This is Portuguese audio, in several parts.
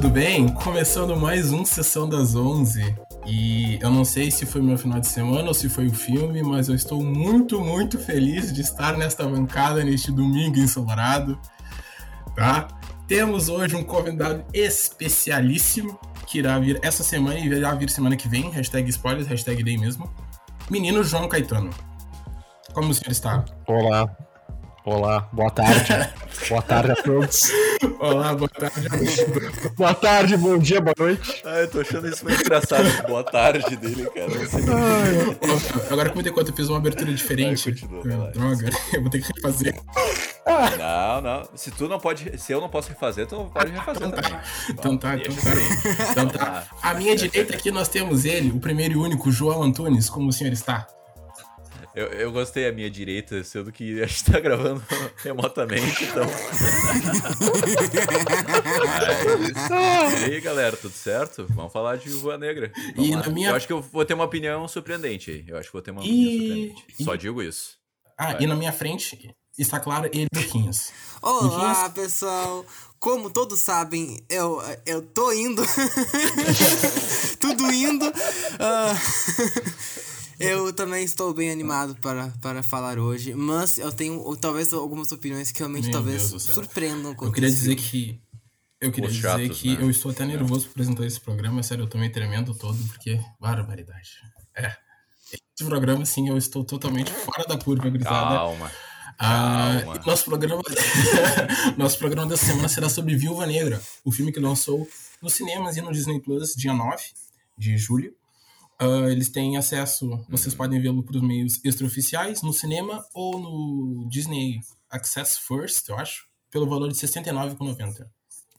Tudo bem? Começando mais um Sessão das 11. E eu não sei se foi meu final de semana ou se foi o filme, mas eu estou muito, muito feliz de estar nesta bancada neste domingo ensolarado, tá? Temos hoje um convidado especialíssimo que irá vir essa semana e irá vir semana que vem. Hashtag spoilers, hashtag day mesmo. Menino João Caetano. Como o senhor está? Olá, Olá, boa tarde. boa tarde a todos. Olá, boa tarde. boa tarde, bom dia, boa noite. Ah, eu tô achando isso muito engraçado. boa tarde dele, cara. Ai, agora como enquanto eu fiz uma abertura diferente. Ai, continua, droga, eu vou ter que refazer. Não, não. Se tu não pode. Se eu não posso refazer, tu pode refazer então também. Tá. Então tá, então tá. Então tá. À minha direita aqui nós temos ele, o primeiro e único, João Antunes. Como o senhor está? Eu, eu gostei a minha direita, sendo que a gente tá gravando remotamente, então. Mas... E aí, galera, tudo certo? Vamos falar de Viúva Negra. e na minha... Eu acho que eu vou ter uma opinião surpreendente aí. Eu acho que vou ter uma opinião e... surpreendente. Só digo isso. Ah, Vai. e na minha frente está claro ele, Luquinhas. Olá, Luquinhas... pessoal. Como todos sabem, eu, eu tô indo. Tudo indo. Uh... Eu também estou bem animado para, para falar hoje, mas eu tenho talvez algumas opiniões que realmente Meu talvez surpreendam. Eu queria dizer que eu queria Os dizer chatos, que né? eu estou até nervoso por apresentar esse programa, sério, eu me tremendo todo porque barbaridade. É. Esse programa sim, eu estou totalmente fora da curva, grisada. Calma. Ah, nosso programa nosso programa dessa semana será sobre Viúva Negra, o filme que lançou nos cinemas e no Disney Plus dia 9 de julho. Uh, eles têm acesso, vocês podem vê-lo por meios extraoficiais, no cinema ou no Disney Access First, eu acho, pelo valor de R$ 69,90.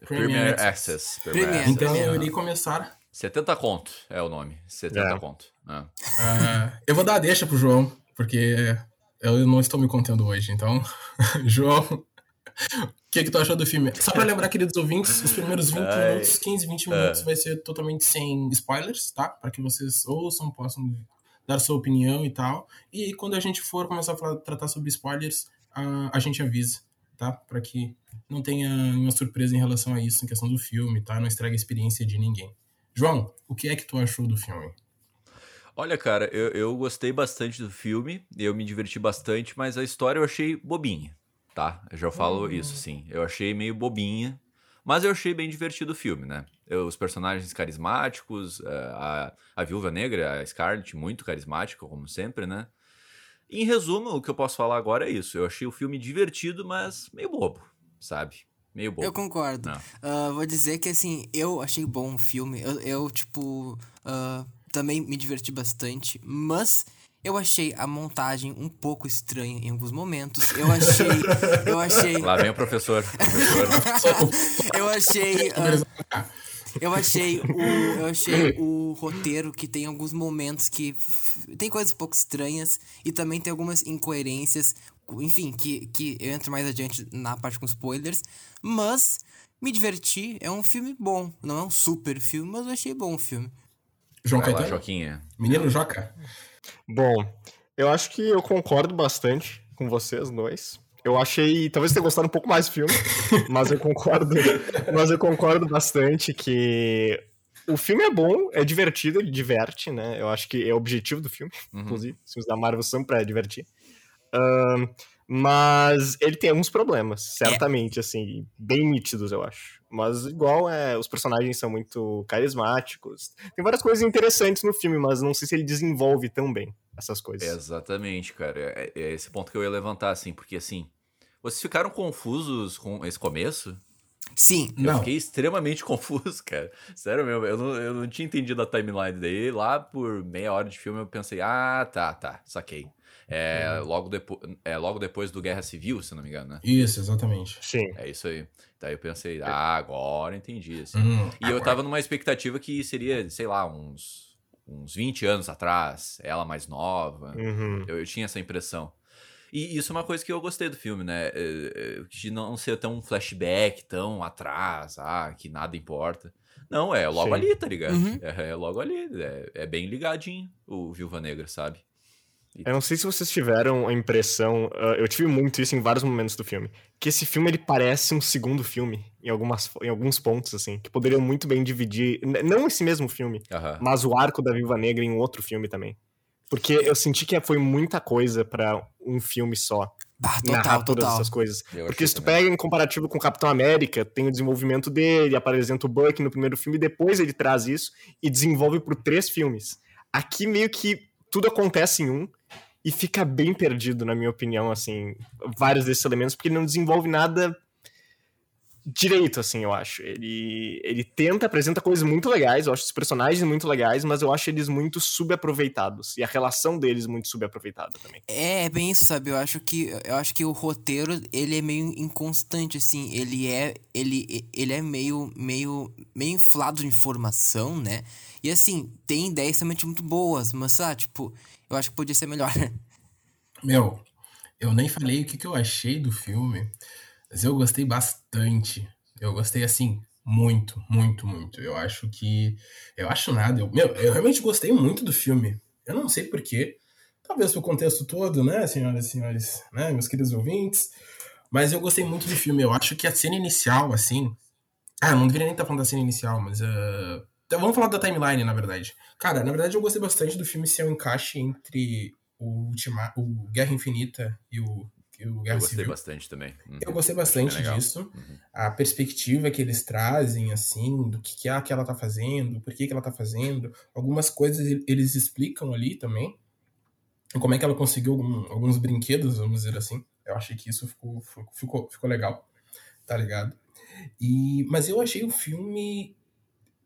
Premier, Access. Premier. Então eu irei começar. 70 conto é o nome. 70 é. conto. É. Uh, eu vou dar a deixa pro João, porque eu não estou me contendo hoje. Então, João, o que, que tu achou do filme? Só pra lembrar, queridos ouvintes, os primeiros 20 Ai, minutos, 15, 20 minutos, vai ser totalmente sem spoilers, tá? Para que vocês ouçam, possam dar sua opinião e tal. E quando a gente for começar a falar, tratar sobre spoilers, a, a gente avisa, tá? Para que não tenha nenhuma surpresa em relação a isso, em questão do filme, tá? Não estrague a experiência de ninguém. João, o que é que tu achou do filme? Olha, cara, eu, eu gostei bastante do filme, eu me diverti bastante, mas a história eu achei bobinha tá? Eu já falo uhum. isso, sim. Eu achei meio bobinha, mas eu achei bem divertido o filme, né? Eu, os personagens carismáticos, eh, a, a Viúva Negra, a Scarlett, muito carismática, como sempre, né? Em resumo, o que eu posso falar agora é isso. Eu achei o filme divertido, mas meio bobo, sabe? Meio bobo. Eu concordo. Uh, vou dizer que, assim, eu achei bom o filme. Eu, eu tipo, uh, também me diverti bastante, mas eu achei a montagem um pouco estranha em alguns momentos. Eu achei. Eu achei. Lá vem o professor. eu achei. Uh, eu achei o. Eu achei o roteiro que tem alguns momentos que. Tem coisas um pouco estranhas e também tem algumas incoerências. Enfim, que, que eu entro mais adiante na parte com spoilers. Mas me diverti. É um filme bom. Não é um super filme, mas eu achei bom o filme. João Caetano? Joquinha. Menino Joca. Bom, eu acho que eu concordo bastante com vocês dois. Eu achei, talvez tenha gostado um pouco mais do filme, mas eu concordo, mas eu concordo bastante que o filme é bom, é divertido, ele diverte, né? Eu acho que é o objetivo do filme, uhum. inclusive, os filmes da Marvel são pra divertir. Uh, mas ele tem alguns problemas, certamente, é. assim, bem nítidos, eu acho. Mas igual, é, os personagens são muito carismáticos. Tem várias coisas interessantes no filme, mas não sei se ele desenvolve tão bem essas coisas. Exatamente, cara. É, é esse ponto que eu ia levantar, assim, porque assim, vocês ficaram confusos com esse começo? Sim. Eu não. fiquei extremamente confuso, cara. Sério mesmo, eu não, eu não tinha entendido a timeline daí. Lá por meia hora de filme eu pensei, ah, tá, tá, saquei. É, uhum. logo, depo é logo depois do Guerra Civil, se não me engano, né? Isso, exatamente. Sim. É isso aí. Daí eu pensei, ah, agora entendi. Assim. Uhum, e agora. eu tava numa expectativa que seria, sei lá, uns, uns 20 anos atrás, ela mais nova. Uhum. Eu, eu, tinha essa impressão. E isso é uma coisa que eu gostei do filme, né? É, é, de não ser tão flashback, tão atrás, ah, que nada importa. Não, é logo Sim. ali, tá ligado? Uhum. É, é, logo ali. É, é bem ligadinho o Viúva Negra, sabe? Eu não sei se vocês tiveram a impressão, uh, eu tive muito isso em vários momentos do filme, que esse filme ele parece um segundo filme em, algumas, em alguns pontos, assim, que poderiam muito bem dividir, não esse mesmo filme, mas o arco da Viva Negra em outro filme também. Porque eu senti que foi muita coisa para um filme só. Ah, total, narrar todas total. essas coisas. Eu Porque se tu também. pega em comparativo com o Capitão América, tem o desenvolvimento dele, apresenta o Buck no primeiro filme, depois ele traz isso e desenvolve por três filmes. Aqui meio que tudo acontece em um e fica bem perdido, na minha opinião, assim, vários desses elementos, porque ele não desenvolve nada direito, assim, eu acho. Ele, ele tenta, apresenta coisas muito legais, eu acho os personagens muito legais, mas eu acho eles muito subaproveitados. E a relação deles muito subaproveitada também. É, é bem isso, sabe? Eu acho que eu acho que o roteiro, ele é meio inconstante, assim. Ele é, ele, ele é meio, meio, meio inflado de informação, né? E assim, tem ideias realmente muito boas, mas, sei lá, tipo, eu acho que podia ser melhor. Meu, eu nem falei o que, que eu achei do filme. Mas eu gostei bastante. Eu gostei assim, muito, muito, muito. Eu acho que. Eu acho nada. Eu, meu, eu realmente gostei muito do filme. Eu não sei porquê. Talvez pro contexto todo, né, senhoras e senhores, né, meus queridos ouvintes. Mas eu gostei muito do filme. Eu acho que a cena inicial, assim. Ah, não deveria nem estar falando da cena inicial, mas. Uh... Vamos falar da timeline, na verdade. Cara, na verdade eu gostei bastante do filme ser um encaixe entre o, Ultima... o Guerra Infinita e o o Guerra Eu gostei Civil. bastante também. Uhum. Eu gostei bastante disso. Uhum. A perspectiva que eles trazem, assim, do que, que é que ela tá fazendo, por que, que ela tá fazendo. Algumas coisas eles explicam ali também. Como é que ela conseguiu algum, alguns brinquedos, vamos dizer assim. Eu achei que isso ficou, ficou, ficou legal. Tá ligado? E, mas eu achei o filme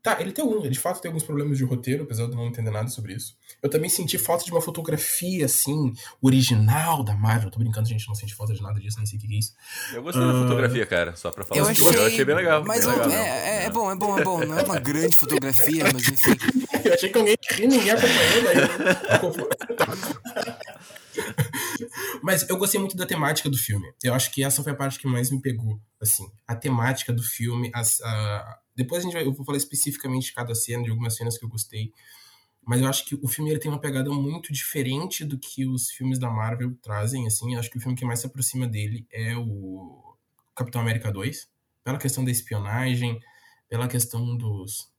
Tá, ele tem algum, de fato tem alguns problemas de roteiro, apesar de eu não entender nada sobre isso. Eu também senti falta de uma fotografia, assim, original da Marvel. tô brincando, gente, não senti falta de nada disso, nem sei o que é isso. Eu gostei uh... da fotografia, cara, só pra falar. Eu achei, eu achei bem legal. Mas bem legal, é, é, é, bom, é bom, é bom. Não é uma grande fotografia, mas enfim. eu achei que alguém ri, ninguém acompanhou, daí. Mas eu gostei muito da temática do filme. Eu acho que essa foi a parte que mais me pegou. Assim, a temática do filme, as, a, depois a gente vai, eu vou falar especificamente de cada cena, de algumas cenas que eu gostei. Mas eu acho que o filme ele tem uma pegada muito diferente do que os filmes da Marvel trazem, assim. Acho que o filme que mais se aproxima dele é o Capitão América 2. Pela questão da espionagem, pela questão dos...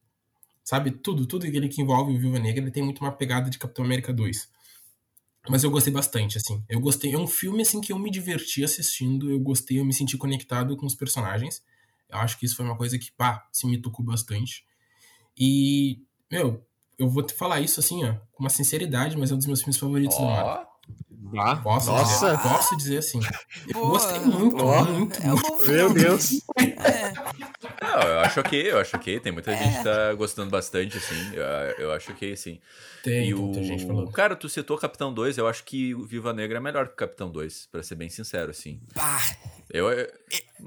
Sabe, tudo, tudo aquele que envolve o Viúva Negra, ele tem muito uma pegada de Capitão América 2. Mas eu gostei bastante, assim. Eu gostei. É um filme, assim, que eu me diverti assistindo. Eu gostei, eu me senti conectado com os personagens. Eu acho que isso foi uma coisa que, pá, se me tocou bastante. E, meu, eu vou te falar isso assim, ó, com uma sinceridade, mas é um dos meus filmes favoritos oh. do Marvel. Ah, posso, Nossa. Dizer, posso dizer assim. Eu Boa. gostei muito, oh. muito, é muito. Meu Deus. É. Não, eu acho ok, eu acho ok. Tem muita é. gente que tá gostando bastante, assim. Eu, eu acho ok, sim. Tem, e o... gente falando. Cara, tu citou Capitão 2, eu acho que o Viva Negra é melhor que o Capitão 2, pra ser bem sincero, assim. Bah. Eu, eu,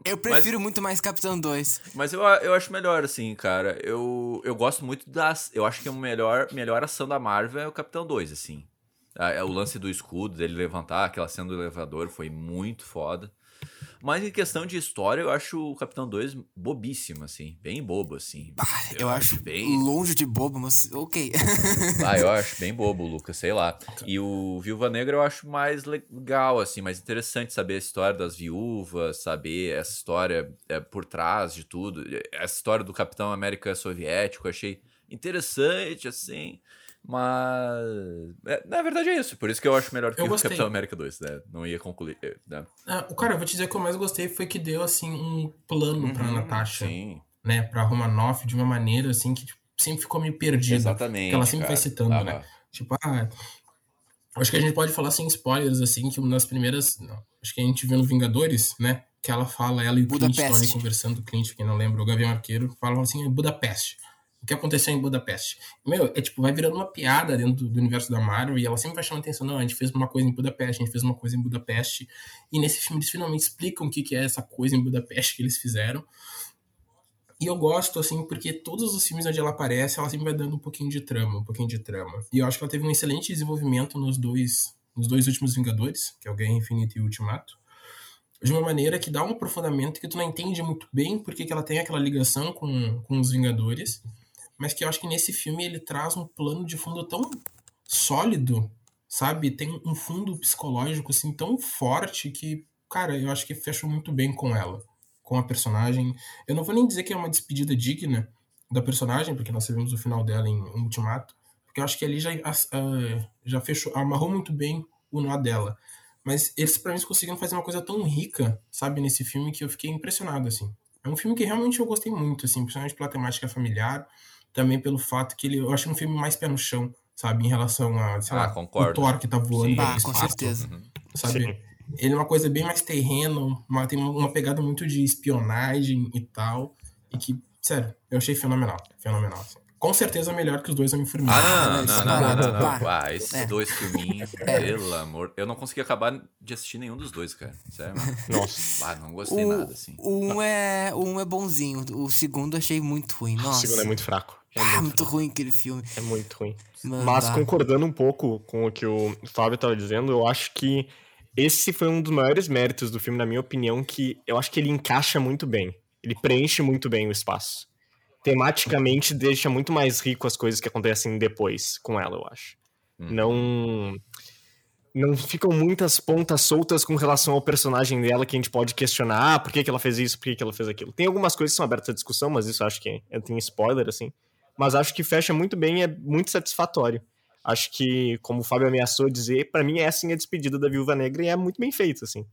eu prefiro mas, muito mais Capitão 2. Mas eu, eu acho melhor, assim, cara. Eu, eu gosto muito das. Eu acho que a melhor, melhor ação da Marvel é o Capitão 2, assim. É o lance do escudo, dele levantar, aquela cena do elevador foi muito foda. Mas em questão de história, eu acho o Capitão 2 bobíssimo, assim. Bem bobo, assim. Ah, eu, eu, acho bem. Longe de bobo, mas ok. ah, eu acho bem bobo, Lucas, sei lá. E o Viúva Negra eu acho mais legal, assim, mais interessante saber a história das viúvas, saber essa história é, por trás de tudo. Essa história do Capitão América Soviético, eu achei interessante, assim. Mas. É, na verdade é isso. Por isso que eu acho melhor que eu o. Capitão América 2, né? Não ia concluir. É, né? Ah, o cara, eu vou te dizer que eu mais gostei foi que deu, assim, um plano uhum, pra Natasha. Sim. Né? Pra Romanoff de uma maneira, assim, que tipo, sempre ficou meio perdida. Exatamente. Que ela sempre cara. vai citando, ah, né? Tipo, ah. Acho que a gente pode falar sem spoilers, assim, que uma das primeiras. Não, acho que a gente viu no Vingadores, né? Que ela fala, ela e o Budapeste. Clint Tony conversando, o Clint, quem não lembra, o Gavião Arqueiro, falam assim, Budapeste o que aconteceu em Budapeste. Meu, é tipo, vai virando uma piada dentro do universo da Marvel e ela sempre vai chamando atenção. Não, a gente fez uma coisa em Budapeste, a gente fez uma coisa em Budapeste. E nesse filme eles finalmente explicam o que, que é essa coisa em Budapeste que eles fizeram. E eu gosto, assim, porque todos os filmes onde ela aparece, ela sempre vai dando um pouquinho de trama, um pouquinho de trama. E eu acho que ela teve um excelente desenvolvimento nos dois, nos dois últimos Vingadores, que é o Guerra Infinita e o Ultimato. De uma maneira que dá um aprofundamento que tu não entende muito bem porque que ela tem aquela ligação com, com os Vingadores mas que eu acho que nesse filme ele traz um plano de fundo tão sólido sabe? Tem um fundo psicológico, assim, tão forte que, cara, eu acho que fecha muito bem com ela, com a personagem. Eu não vou nem dizer que é uma despedida digna da personagem, porque nós sabemos o final dela em Ultimato, porque eu acho que ali já, uh, já fechou, amarrou muito bem o nó dela. Mas eles, pra mim, conseguiram fazer uma coisa tão rica, sabe, nesse filme, que eu fiquei impressionado, assim. É um filme que realmente eu gostei muito, assim, principalmente pela temática familiar, também pelo fato que ele, eu acho um filme mais pé no chão, sabe, em relação a, sei ah, lá, concordo. o Thor que tá voando Sim. Ah, com certeza. Sabe? Sim. Ele é uma coisa bem mais terreno, uma, tem uma pegada muito de espionagem e tal, e que, sério, eu achei fenomenal, fenomenal, assim. Com certeza melhor que os dois Homem-Formiga. Ah, não, não, não, não, não, não. Ah, esses é. dois filminhos, é. pelo amor. Eu não consegui acabar de assistir nenhum dos dois, cara. Sério, Nossa. Ah, não gostei o, nada, assim. Um é, um é bonzinho, o segundo achei muito ruim. Nossa. O segundo é muito fraco. É muito, ah, muito ruim aquele filme. É muito ruim. Mano, Mas concordando um pouco com o que o Fábio estava dizendo, eu acho que esse foi um dos maiores méritos do filme, na minha opinião, que eu acho que ele encaixa muito bem. Ele preenche muito bem o espaço tematicamente deixa muito mais rico as coisas que acontecem depois com ela, eu acho. Hum. Não não ficam muitas pontas soltas com relação ao personagem dela que a gente pode questionar, ah, por que, que ela fez isso, por que, que ela fez aquilo. Tem algumas coisas que são abertas à discussão, mas isso acho que é, tem spoiler, assim. Mas acho que fecha muito bem e é muito satisfatório. Acho que, como o Fábio ameaçou dizer, para mim é assim a despedida da Viúva Negra e é muito bem feito, assim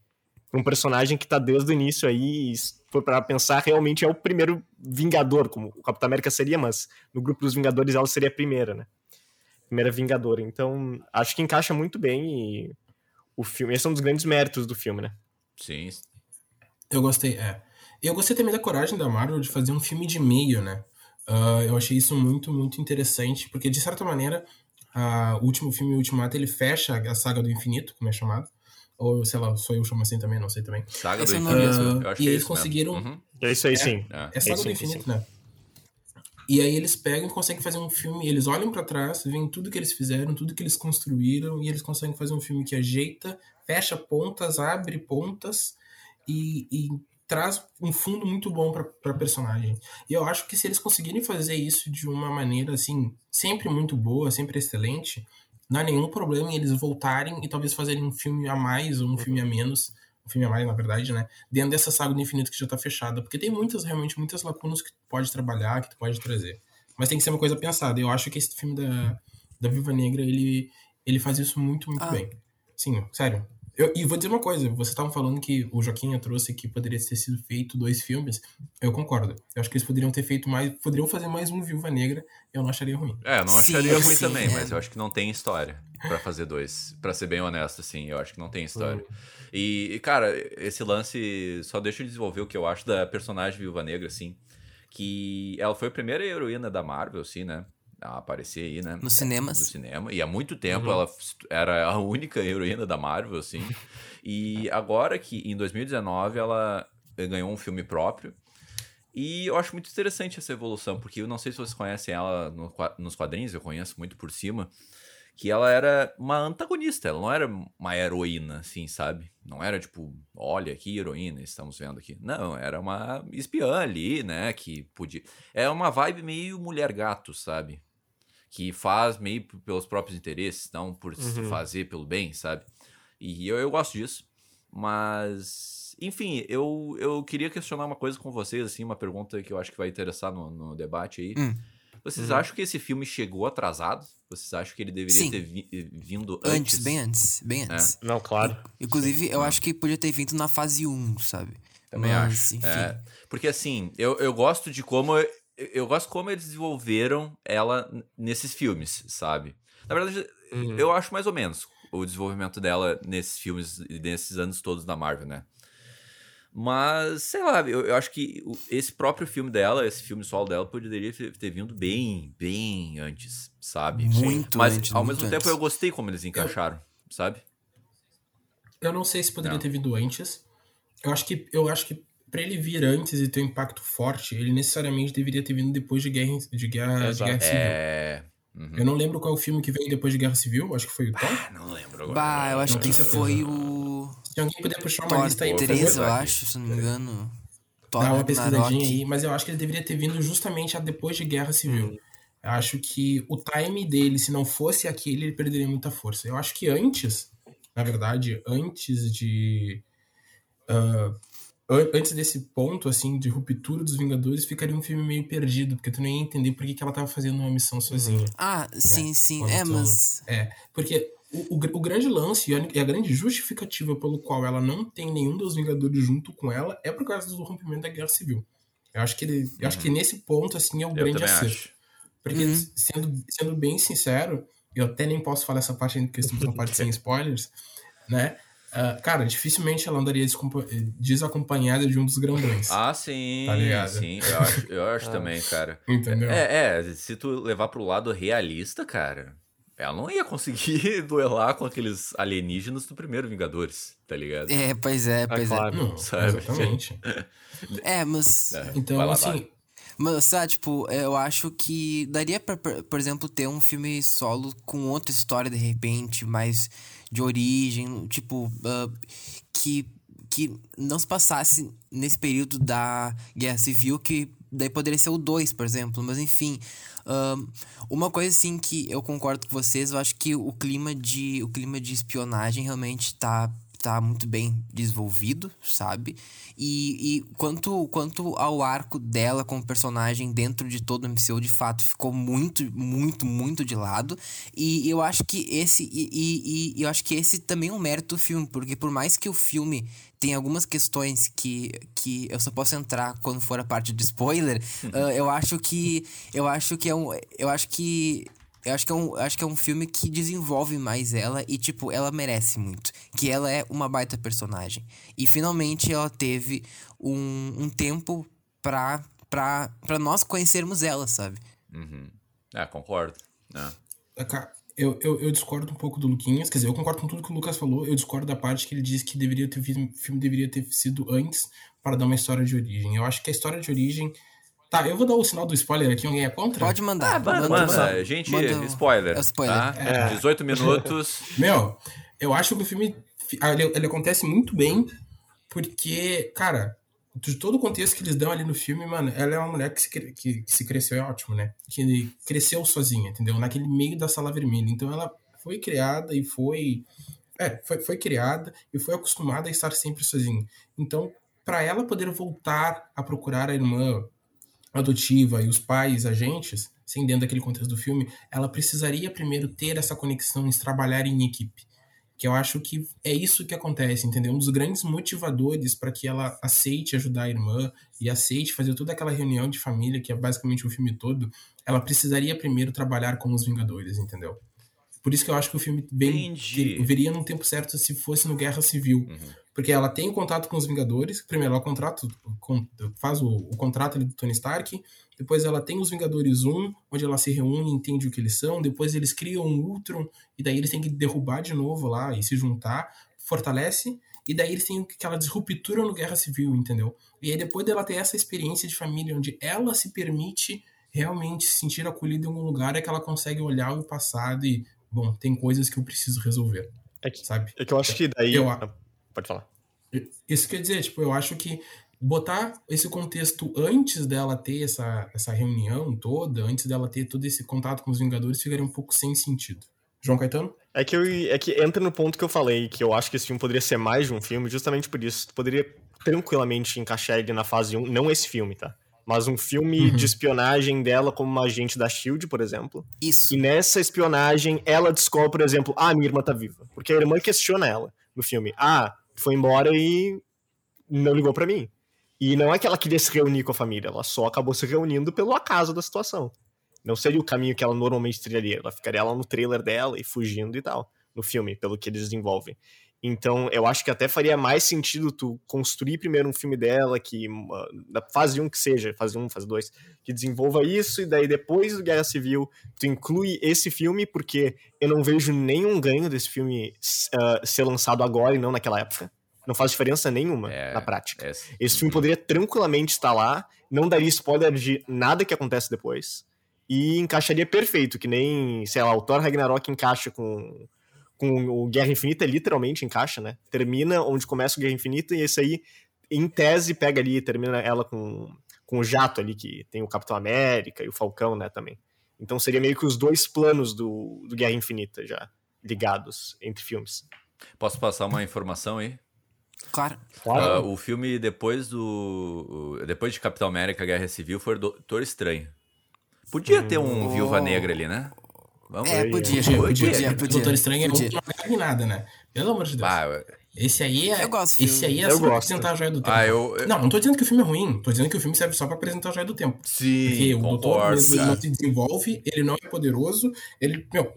um personagem que tá desde o início aí, foi para pensar, realmente é o primeiro Vingador, como o Capitão América seria, mas no grupo dos Vingadores ela seria a primeira, né? Primeira Vingadora. Então, acho que encaixa muito bem e o filme, esse é um dos grandes méritos do filme, né? Sim. Eu gostei, é. Eu gostei também da coragem da Marvel de fazer um filme de meio, né? Uh, eu achei isso muito, muito interessante, porque de certa maneira, uh, o último filme, o Ultimato, ele fecha a saga do infinito, como é chamado. Ou, sei lá, só eu chamo assim também, não sei também. Saga do Infinito, uh, eu acho E é eles conseguiram... Uhum. É isso aí, sim. É, é Saga do Infinito, né? E aí eles pegam e conseguem fazer um filme, eles olham para trás, veem tudo que eles fizeram, tudo que eles construíram, e eles conseguem fazer um filme que ajeita, fecha pontas, abre pontas e, e traz um fundo muito bom para personagem. E eu acho que se eles conseguirem fazer isso de uma maneira assim, sempre muito boa, sempre excelente, não há nenhum problema em eles voltarem e talvez fazerem um filme a mais ou um filme a menos, um filme a mais, na verdade, né? Dentro dessa saga do infinito que já tá fechada. Porque tem muitas, realmente, muitas lacunas que tu pode trabalhar, que tu pode trazer. Mas tem que ser uma coisa pensada. Eu acho que esse filme da, da Viva Negra, ele, ele faz isso muito, muito ah. bem. Sim, sério. Eu, e vou dizer uma coisa, vocês estavam falando que o Joaquim trouxe que poderia ter sido feito dois filmes. Eu concordo. Eu acho que eles poderiam ter feito mais. Poderiam fazer mais um Viúva Negra, eu não acharia ruim. É, eu não acharia sim, ruim sim, também, é. mas eu acho que não tem história para fazer dois. para ser bem honesto, assim, eu acho que não tem história. Uhum. E, cara, esse lance. Só deixa eu desenvolver o que eu acho da personagem Viúva Negra, assim. Que ela foi a primeira heroína da Marvel, assim, né? A aparecer aí, né? Nos cinemas. No cinema. E há muito tempo uhum. ela era a única heroína da Marvel, assim. e agora que em 2019 ela ganhou um filme próprio. E eu acho muito interessante essa evolução, porque eu não sei se vocês conhecem ela no, nos quadrinhos, eu conheço muito por cima, que ela era uma antagonista, ela não era uma heroína, assim, sabe? Não era tipo, olha que heroína estamos vendo aqui. Não, era uma espiã ali, né, que podia... É uma vibe meio mulher-gato, sabe? Que faz meio pelos próprios interesses, não por uhum. fazer pelo bem, sabe? E eu, eu gosto disso. Mas, enfim, eu, eu queria questionar uma coisa com vocês, assim, uma pergunta que eu acho que vai interessar no, no debate aí. Hum. Vocês uhum. acham que esse filme chegou atrasado? Vocês acham que ele deveria Sim. ter vi vindo antes? Antes, bem antes, bem é. antes. É. Não, claro. Inclusive, eu acho que podia ter vindo na fase 1, sabe? Também Mas, acho. Enfim. É. Porque assim, eu, eu gosto de como eu gosto como eles desenvolveram ela nesses filmes, sabe? Na verdade, uhum. eu acho mais ou menos o desenvolvimento dela nesses filmes, nesses anos todos da Marvel, né? Mas, sei lá, eu, eu acho que esse próprio filme dela, esse filme solo dela, poderia ter, vindo bem, bem antes, sabe? Muito Mas, antes, ao muito mesmo antes. tempo, eu gostei como eles encaixaram, eu, sabe? Eu não sei se poderia não. ter vindo antes. Eu acho que, eu acho que para ele vir antes e ter um impacto forte, ele necessariamente deveria ter vindo depois de Guerra, de guerra, de guerra Civil. É... Uhum. Eu não lembro qual é o filme que veio depois de Guerra Civil, acho que foi o Thor. Ah, não lembro agora. Bah, eu acho não que foi o. Se alguém puder puxar uma Thor lista aí, 3, eu acho, se não me engano. Thor Dá uma pesquisadinha aí, mas eu acho que ele deveria ter vindo justamente depois de Guerra Civil. Uhum. Eu acho que o time dele, se não fosse aquele, ele perderia muita força. Eu acho que antes, na verdade, antes de. Uh, antes desse ponto, assim, de ruptura dos Vingadores, ficaria um filme meio perdido, porque tu não ia entender por que, que ela tava fazendo uma missão sozinha. Ah, né? sim, sim. Quando é, tu... mas. É, porque o, o, o, grande lance e a, grande justificativa pelo qual ela não tem nenhum dos Vingadores junto com ela é por causa do rompimento da Guerra Civil. Eu acho que, ele, uhum. eu acho que uhum. nesse ponto, assim, é o eu grande acerto. Acho. Porque, uhum. sendo, sendo bem sincero, eu até nem posso falar essa parte ainda, porque estamos na parte sem spoilers, né? Uh, cara, dificilmente ela andaria desacompanhada de um dos grandões. Ah, sim. Tá ligado? Sim, eu acho, eu acho ah. também, cara. Entendeu? É, é, se tu levar pro lado realista, cara, ela não ia conseguir duelar com aqueles alienígenas do primeiro Vingadores, tá ligado? É, pois é, pois é. Claro. Não, sabe? Exatamente. é, mas. É, então, lá, assim. Vai. Mas, sabe, tipo, eu acho que daria pra, por exemplo, ter um filme solo com outra história de repente, mais de origem, tipo, uh, que, que não se passasse nesse período da Guerra Civil, que daí poderia ser o 2, por exemplo. Mas enfim, uh, uma coisa assim que eu concordo com vocês, eu acho que o clima de, o clima de espionagem realmente tá tá muito bem desenvolvido, sabe? E, e quanto, quanto ao arco dela como personagem dentro de todo o MCU, de fato, ficou muito, muito, muito de lado. E eu acho que esse. E, e, e eu acho que esse também é um mérito do filme, porque por mais que o filme tenha algumas questões que, que eu só posso entrar quando for a parte de spoiler, uh, eu acho que. Eu acho que é um. Eu acho que eu acho que, é um, acho que é um filme que desenvolve mais ela e, tipo, ela merece muito. Que ela é uma baita personagem. E finalmente ela teve um, um tempo pra, pra, pra nós conhecermos ela, sabe? Uhum. É, concordo. É. é eu, eu, eu, discordo um pouco do Luquinhas, quer dizer, eu concordo com tudo que o Lucas falou, eu discordo da parte que ele diz que deveria ter, o filme deveria ter sido antes para dar uma história de origem. Eu acho que a história de origem Tá, eu vou dar o sinal do spoiler aqui, alguém é contra? Pode mandar. Ah, manda, manda, manda. Gente, manda spoiler. É spoiler. Tá? É. 18 minutos. Meu, eu acho que o filme ah, ele, ele, acontece muito bem, porque, cara, de todo o contexto que eles dão ali no filme, mano, ela é uma mulher que se, que, que se cresceu, é ótimo, né? Que cresceu sozinha, entendeu? Naquele meio da sala vermelha. Então ela foi criada e foi. É, foi, foi criada e foi acostumada a estar sempre sozinha. Então, para ela poder voltar a procurar a irmã adotiva e os pais agentes, sem dentro daquele contexto do filme, ela precisaria primeiro ter essa conexão, de trabalhar em equipe. Que eu acho que é isso que acontece, entendeu? Um dos grandes motivadores para que ela aceite ajudar a irmã e aceite fazer toda aquela reunião de família, que é basicamente o filme todo, ela precisaria primeiro trabalhar com os Vingadores, entendeu? Por isso que eu acho que o filme bem, veria num tempo certo se fosse no Guerra Civil. Uhum. Porque ela tem contato com os Vingadores. Primeiro, ela contrato, faz o, o contrato do Tony Stark. Depois, ela tem os Vingadores 1, onde ela se reúne, entende o que eles são. Depois, eles criam um Ultron. E daí, eles têm que derrubar de novo lá e se juntar. Fortalece. E daí, eles têm aquela disruptura no Guerra Civil, entendeu? E aí, depois dela ter essa experiência de família, onde ela se permite realmente se sentir acolhida em algum lugar, é que ela consegue olhar o passado e, bom, tem coisas que eu preciso resolver. É que, sabe? É que eu acho que daí. Eu, Pode falar. Isso quer dizer, tipo, eu acho que botar esse contexto antes dela ter essa, essa reunião toda, antes dela ter todo esse contato com os Vingadores, ficaria um pouco sem sentido. João Caetano? É que, eu, é que entra no ponto que eu falei, que eu acho que esse filme poderia ser mais de um filme, justamente por isso. Tu poderia tranquilamente encaixar ele na fase 1, não esse filme, tá? Mas um filme uhum. de espionagem dela como uma agente da SHIELD, por exemplo. Isso. E nessa espionagem, ela descobre, por exemplo, ah, minha irmã tá viva. Porque a irmã questiona ela no filme. Ah, foi embora e não ligou para mim. E não é que ela queria se reunir com a família, ela só acabou se reunindo pelo acaso da situação. Não seria o caminho que ela normalmente trilharia. Ela ficaria lá no trailer dela e fugindo e tal, no filme, pelo que eles desenvolvem. Então, eu acho que até faria mais sentido tu construir primeiro um filme dela, que da fase 1 que seja, fase 1, fase 2, que desenvolva isso, e daí depois do Guerra Civil, tu inclui esse filme, porque eu não vejo nenhum ganho desse filme uh, ser lançado agora e não naquela época. Não faz diferença nenhuma é, na prática. É, esse filme poderia tranquilamente estar lá, não daria spoiler de nada que acontece depois, e encaixaria perfeito, que nem, sei lá, o Thor Ragnarok encaixa com com o Guerra Infinita, literalmente encaixa, né? Termina onde começa o Guerra Infinita e esse aí, em tese, pega ali, termina ela com, com o jato ali, que tem o Capitão América e o Falcão, né, também. Então seria meio que os dois planos do, do Guerra Infinita já ligados entre filmes. Posso passar uma informação aí? Claro. claro. Uh, o filme depois do. Depois de Capitão América Guerra Civil foi Doutor Estranho. Podia ter um oh. Viúva Negra ali, né? Vamos é, podia, podia, podia, podia, podia. Doutor Estranho podia. não tem nada, né? Pelo amor de Deus. Ah, esse aí é. Eu gosto esse aí é só pra apresentar a joia do tempo. Ah, eu, eu... Não, não tô dizendo que o filme é ruim. Tô dizendo que o filme serve só pra apresentar a joia do tempo. Sim. Porque o doutor mesmo, ele não se desenvolve, ele não é poderoso, ele. Meu,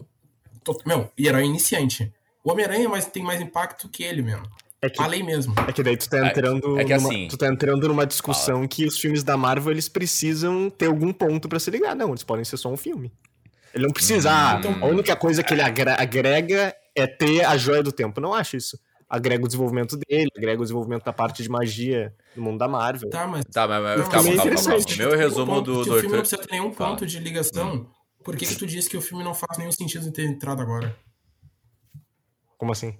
tô, meu, herói iniciante. O Homem-Aranha mas tem mais impacto que ele mesmo. É que, Falei mesmo. É que daí tu tá entrando, é, é que numa, assim, tu tá entrando numa discussão fala. que os filmes da Marvel eles precisam ter algum ponto para se ligar. Não, eles podem ser só um filme. Ele não precisa. Ah, a única coisa que ele agrega é ter a joia do tempo. Não acho isso agrega o desenvolvimento dele, agrega o desenvolvimento da parte de magia do mundo da Marvel. Tá, mas. Tá, mas, mas calma, calma, calma, Meu resumo do. Se o filme não precisa ter nenhum ponto de ligação, por que, que tu disse que o filme não faz nenhum sentido em ter entrado agora? Como assim?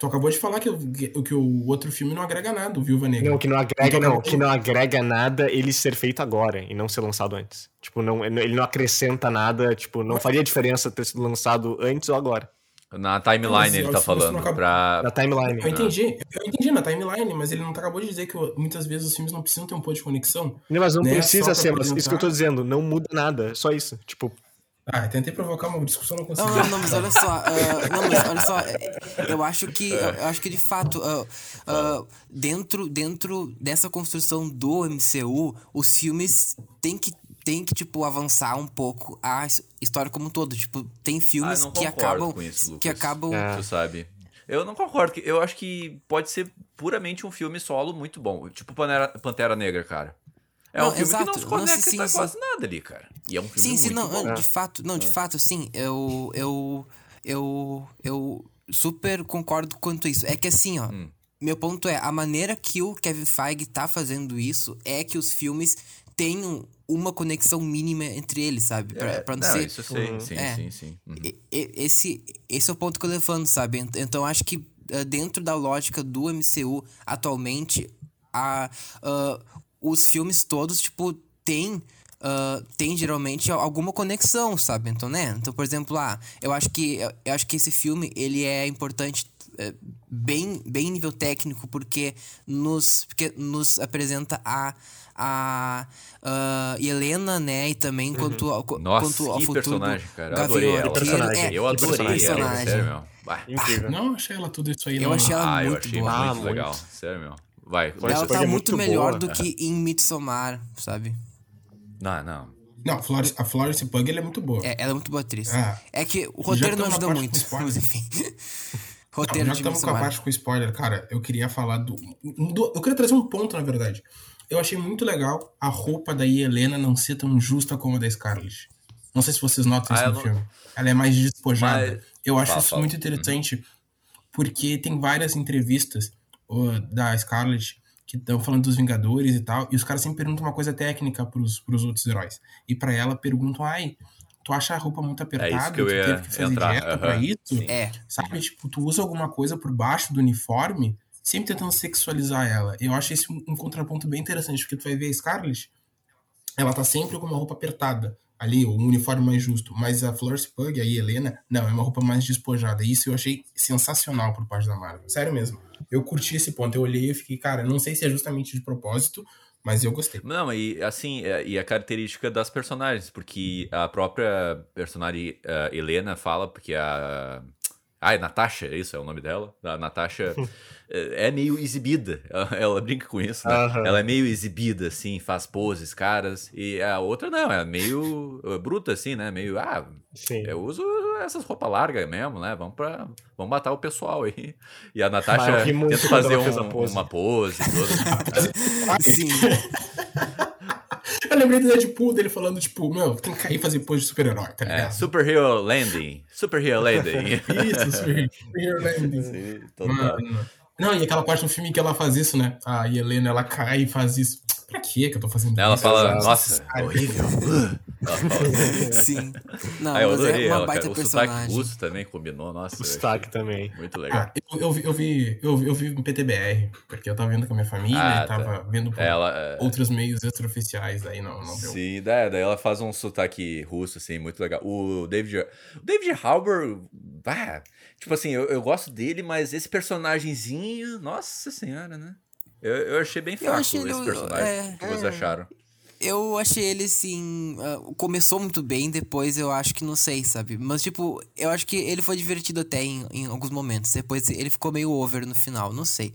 Tu acabou de falar que, o, que o outro filme não agrega nada, o Viúva Negra. Não, que não agrega, então, não, que não agrega nada ele ser feito agora e não ser lançado antes. Tipo, não, ele não acrescenta nada, tipo, não faria diferença ter sido lançado antes ou agora. Na timeline mas, ele tá falando. Acabou... Pra... Na timeline. Eu entendi, eu entendi na timeline, mas ele não acabou de dizer que muitas vezes os filmes não precisam ter um ponto de conexão. Não, mas não né? precisa ser, mas isso que eu tô dizendo, não muda nada, só isso. Tipo. Ah, tentei provocar uma discussão, não consegui. Não, não, não mas olha só, uh, não, mas olha só, eu acho que, eu acho que de fato, uh, uh, dentro, dentro dessa construção do MCU, os filmes têm que tem que, tipo, avançar um pouco a história como um todo. Tipo, tem filmes ah, que acabam. Com isso, Lucas. Que acabam. É. Tu sabe. Eu não concordo. Eu acho que pode ser puramente um filme solo muito bom. Tipo Pantera, Pantera Negra, cara. É não, um filme exato. que não se conecta não, sim, sim, quase nada ali, cara. E é um filme sim, sim, muito não, bom. De fato, não, de é. fato, sim. Eu, eu, eu, eu super concordo quanto isso. É que assim, ó. Hum. Meu ponto é, a maneira que o Kevin Feige tá fazendo isso é que os filmes tenham uma conexão mínima entre eles, sabe? Pra, é, pra não, não ser. Isso sim, sim, é, sim, sim. Uhum. Esse, esse é o ponto que eu levando, sabe? Então acho que uh, dentro da lógica do MCU atualmente, a, uh, os filmes todos, tipo, tem. Uh, tem geralmente alguma conexão, sabe? Então, né? Então, por exemplo, ah, eu acho que eu acho que esse filme ele é importante é, bem bem nível técnico porque nos porque nos apresenta a a uh, Helena, né? E também uhum. quanto, Nossa, quanto ao futuro personagem, cara. Eu adorei ela. Personagem. É, eu adorei personagem. ela, sério, meu. Incrível. Não, achei ela tudo isso aí. Eu não. achei ela ah, muito eu achei boa. muito ah, legal. Muito. Sério, meu. Vai. Ela tá muito, muito melhor do que em Midsommar, sabe? Não, não. Não, Florence, a Florence Pug é muito boa. É, ela é muito boa atriz. Ah, é que o roteiro não ajuda muito, mas enfim. roteiro não, já estamos com a parte com spoiler, cara. Eu queria falar do, do, Eu queria trazer um ponto, na verdade eu achei muito legal a roupa da Helena não ser tão justa como a da Scarlett. Não sei se vocês notam ah, isso no não... filme. Ela é mais despojada. Mas... Eu acho fala, isso fala. muito interessante uhum. porque tem várias entrevistas da Scarlett que estão falando dos Vingadores e tal, e os caras sempre perguntam uma coisa técnica pros, pros outros heróis. E para ela perguntam, ai, tu acha a roupa muito apertada? É isso que eu ia tu teve que fazer entrar. dieta uhum. pra isso? É. Sabe, tipo, tu usa alguma coisa por baixo do uniforme sempre tentando sexualizar ela. Eu acho esse um, um contraponto bem interessante, porque tu vai ver a Scarlett, ela tá sempre com uma roupa apertada, ali, um uniforme mais justo. Mas a Florence Pug, a Helena, não, é uma roupa mais despojada. Isso eu achei sensacional por parte da Marvel. Sério mesmo. Eu curti esse ponto. Eu olhei e fiquei, cara, não sei se é justamente de propósito, mas eu gostei. Não, e assim, é, e a característica das personagens, porque a própria personagem uh, Helena fala, porque a. Ah, é Natasha, isso é o nome dela. A Natasha é meio exibida. Ela, ela brinca com isso, né? Uhum. Ela é meio exibida, assim, faz poses, caras. E a outra não, é meio bruta, assim, né? Meio, ah, Sim. eu uso essas roupas largas mesmo, né? Vamos pra. Vamos matar o pessoal aí. E a Natasha tenta fazer um, pose. uma pose. Toda... Sim. Eu lembrei do Deadpool dele falando, tipo, meu, tem que cair e fazer pose de super-herói, tá é, ligado? É, superhero landing. Superhero landing. Isso, superhero landing. Sim, total. Mano. Não, e aquela parte do filme que ela faz isso, né? A Helena, ela cai e faz isso. Pra quê que eu tô fazendo ela isso? Ela fala, nossa, horrível. Sim. Não, Ah, eu mas adorei é uma ela, baita cara. O personagem. sotaque russo também combinou, nossa. O sotaque também. Muito legal. Ah, eu, eu vi, eu, vi, eu, vi, eu vi em PTBR, porque eu tava vendo com a minha família Ah, e tava tá. vendo por Ela, é, outros meios extraoficiais, aí não, não deu. Sim, daí, daí ela faz um sotaque russo, assim, muito legal. O David, o David Harbour, ah, tipo assim, eu, eu gosto dele, mas esse personagemzinho, nossa senhora, né? Eu, eu achei bem fraco achei esse personagem. é. O que vocês acharam? Eu achei ele assim. ah, começou muito bem, depois eu acho que não sei, sabe? Mas, tipo, eu acho que ele foi divertido até em, em alguns momentos. Depois ele ficou meio over no final, não sei.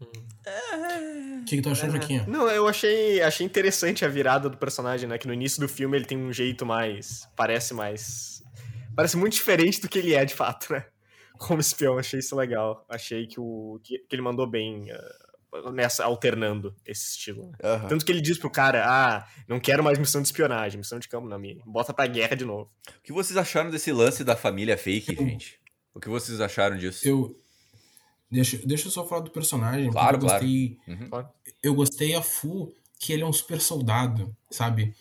O que, que tu achou, Joaquim? Não, eu achei, achei interessante a virada do personagem, né? Que no início do filme ele tem um jeito mais. Parece mais. Parece muito diferente do que ele é de fato, né? Como espião, achei isso legal. Achei que, o, que, que ele mandou bem ah, nessa, alternando esse estilo. né? Tanto que ele diz pro cara: ah, não quero mais missão de espionagem, missão de campo, não, me bota pra guerra de novo. O que vocês acharam desse lance da família fake, gente? O que vocês acharam disso? Eu. Deixa, deixa eu só falar do personagem. porque Claro, eu claro. gostei. Uhum. Eu gostei a full que ele é um super soldado, sabe?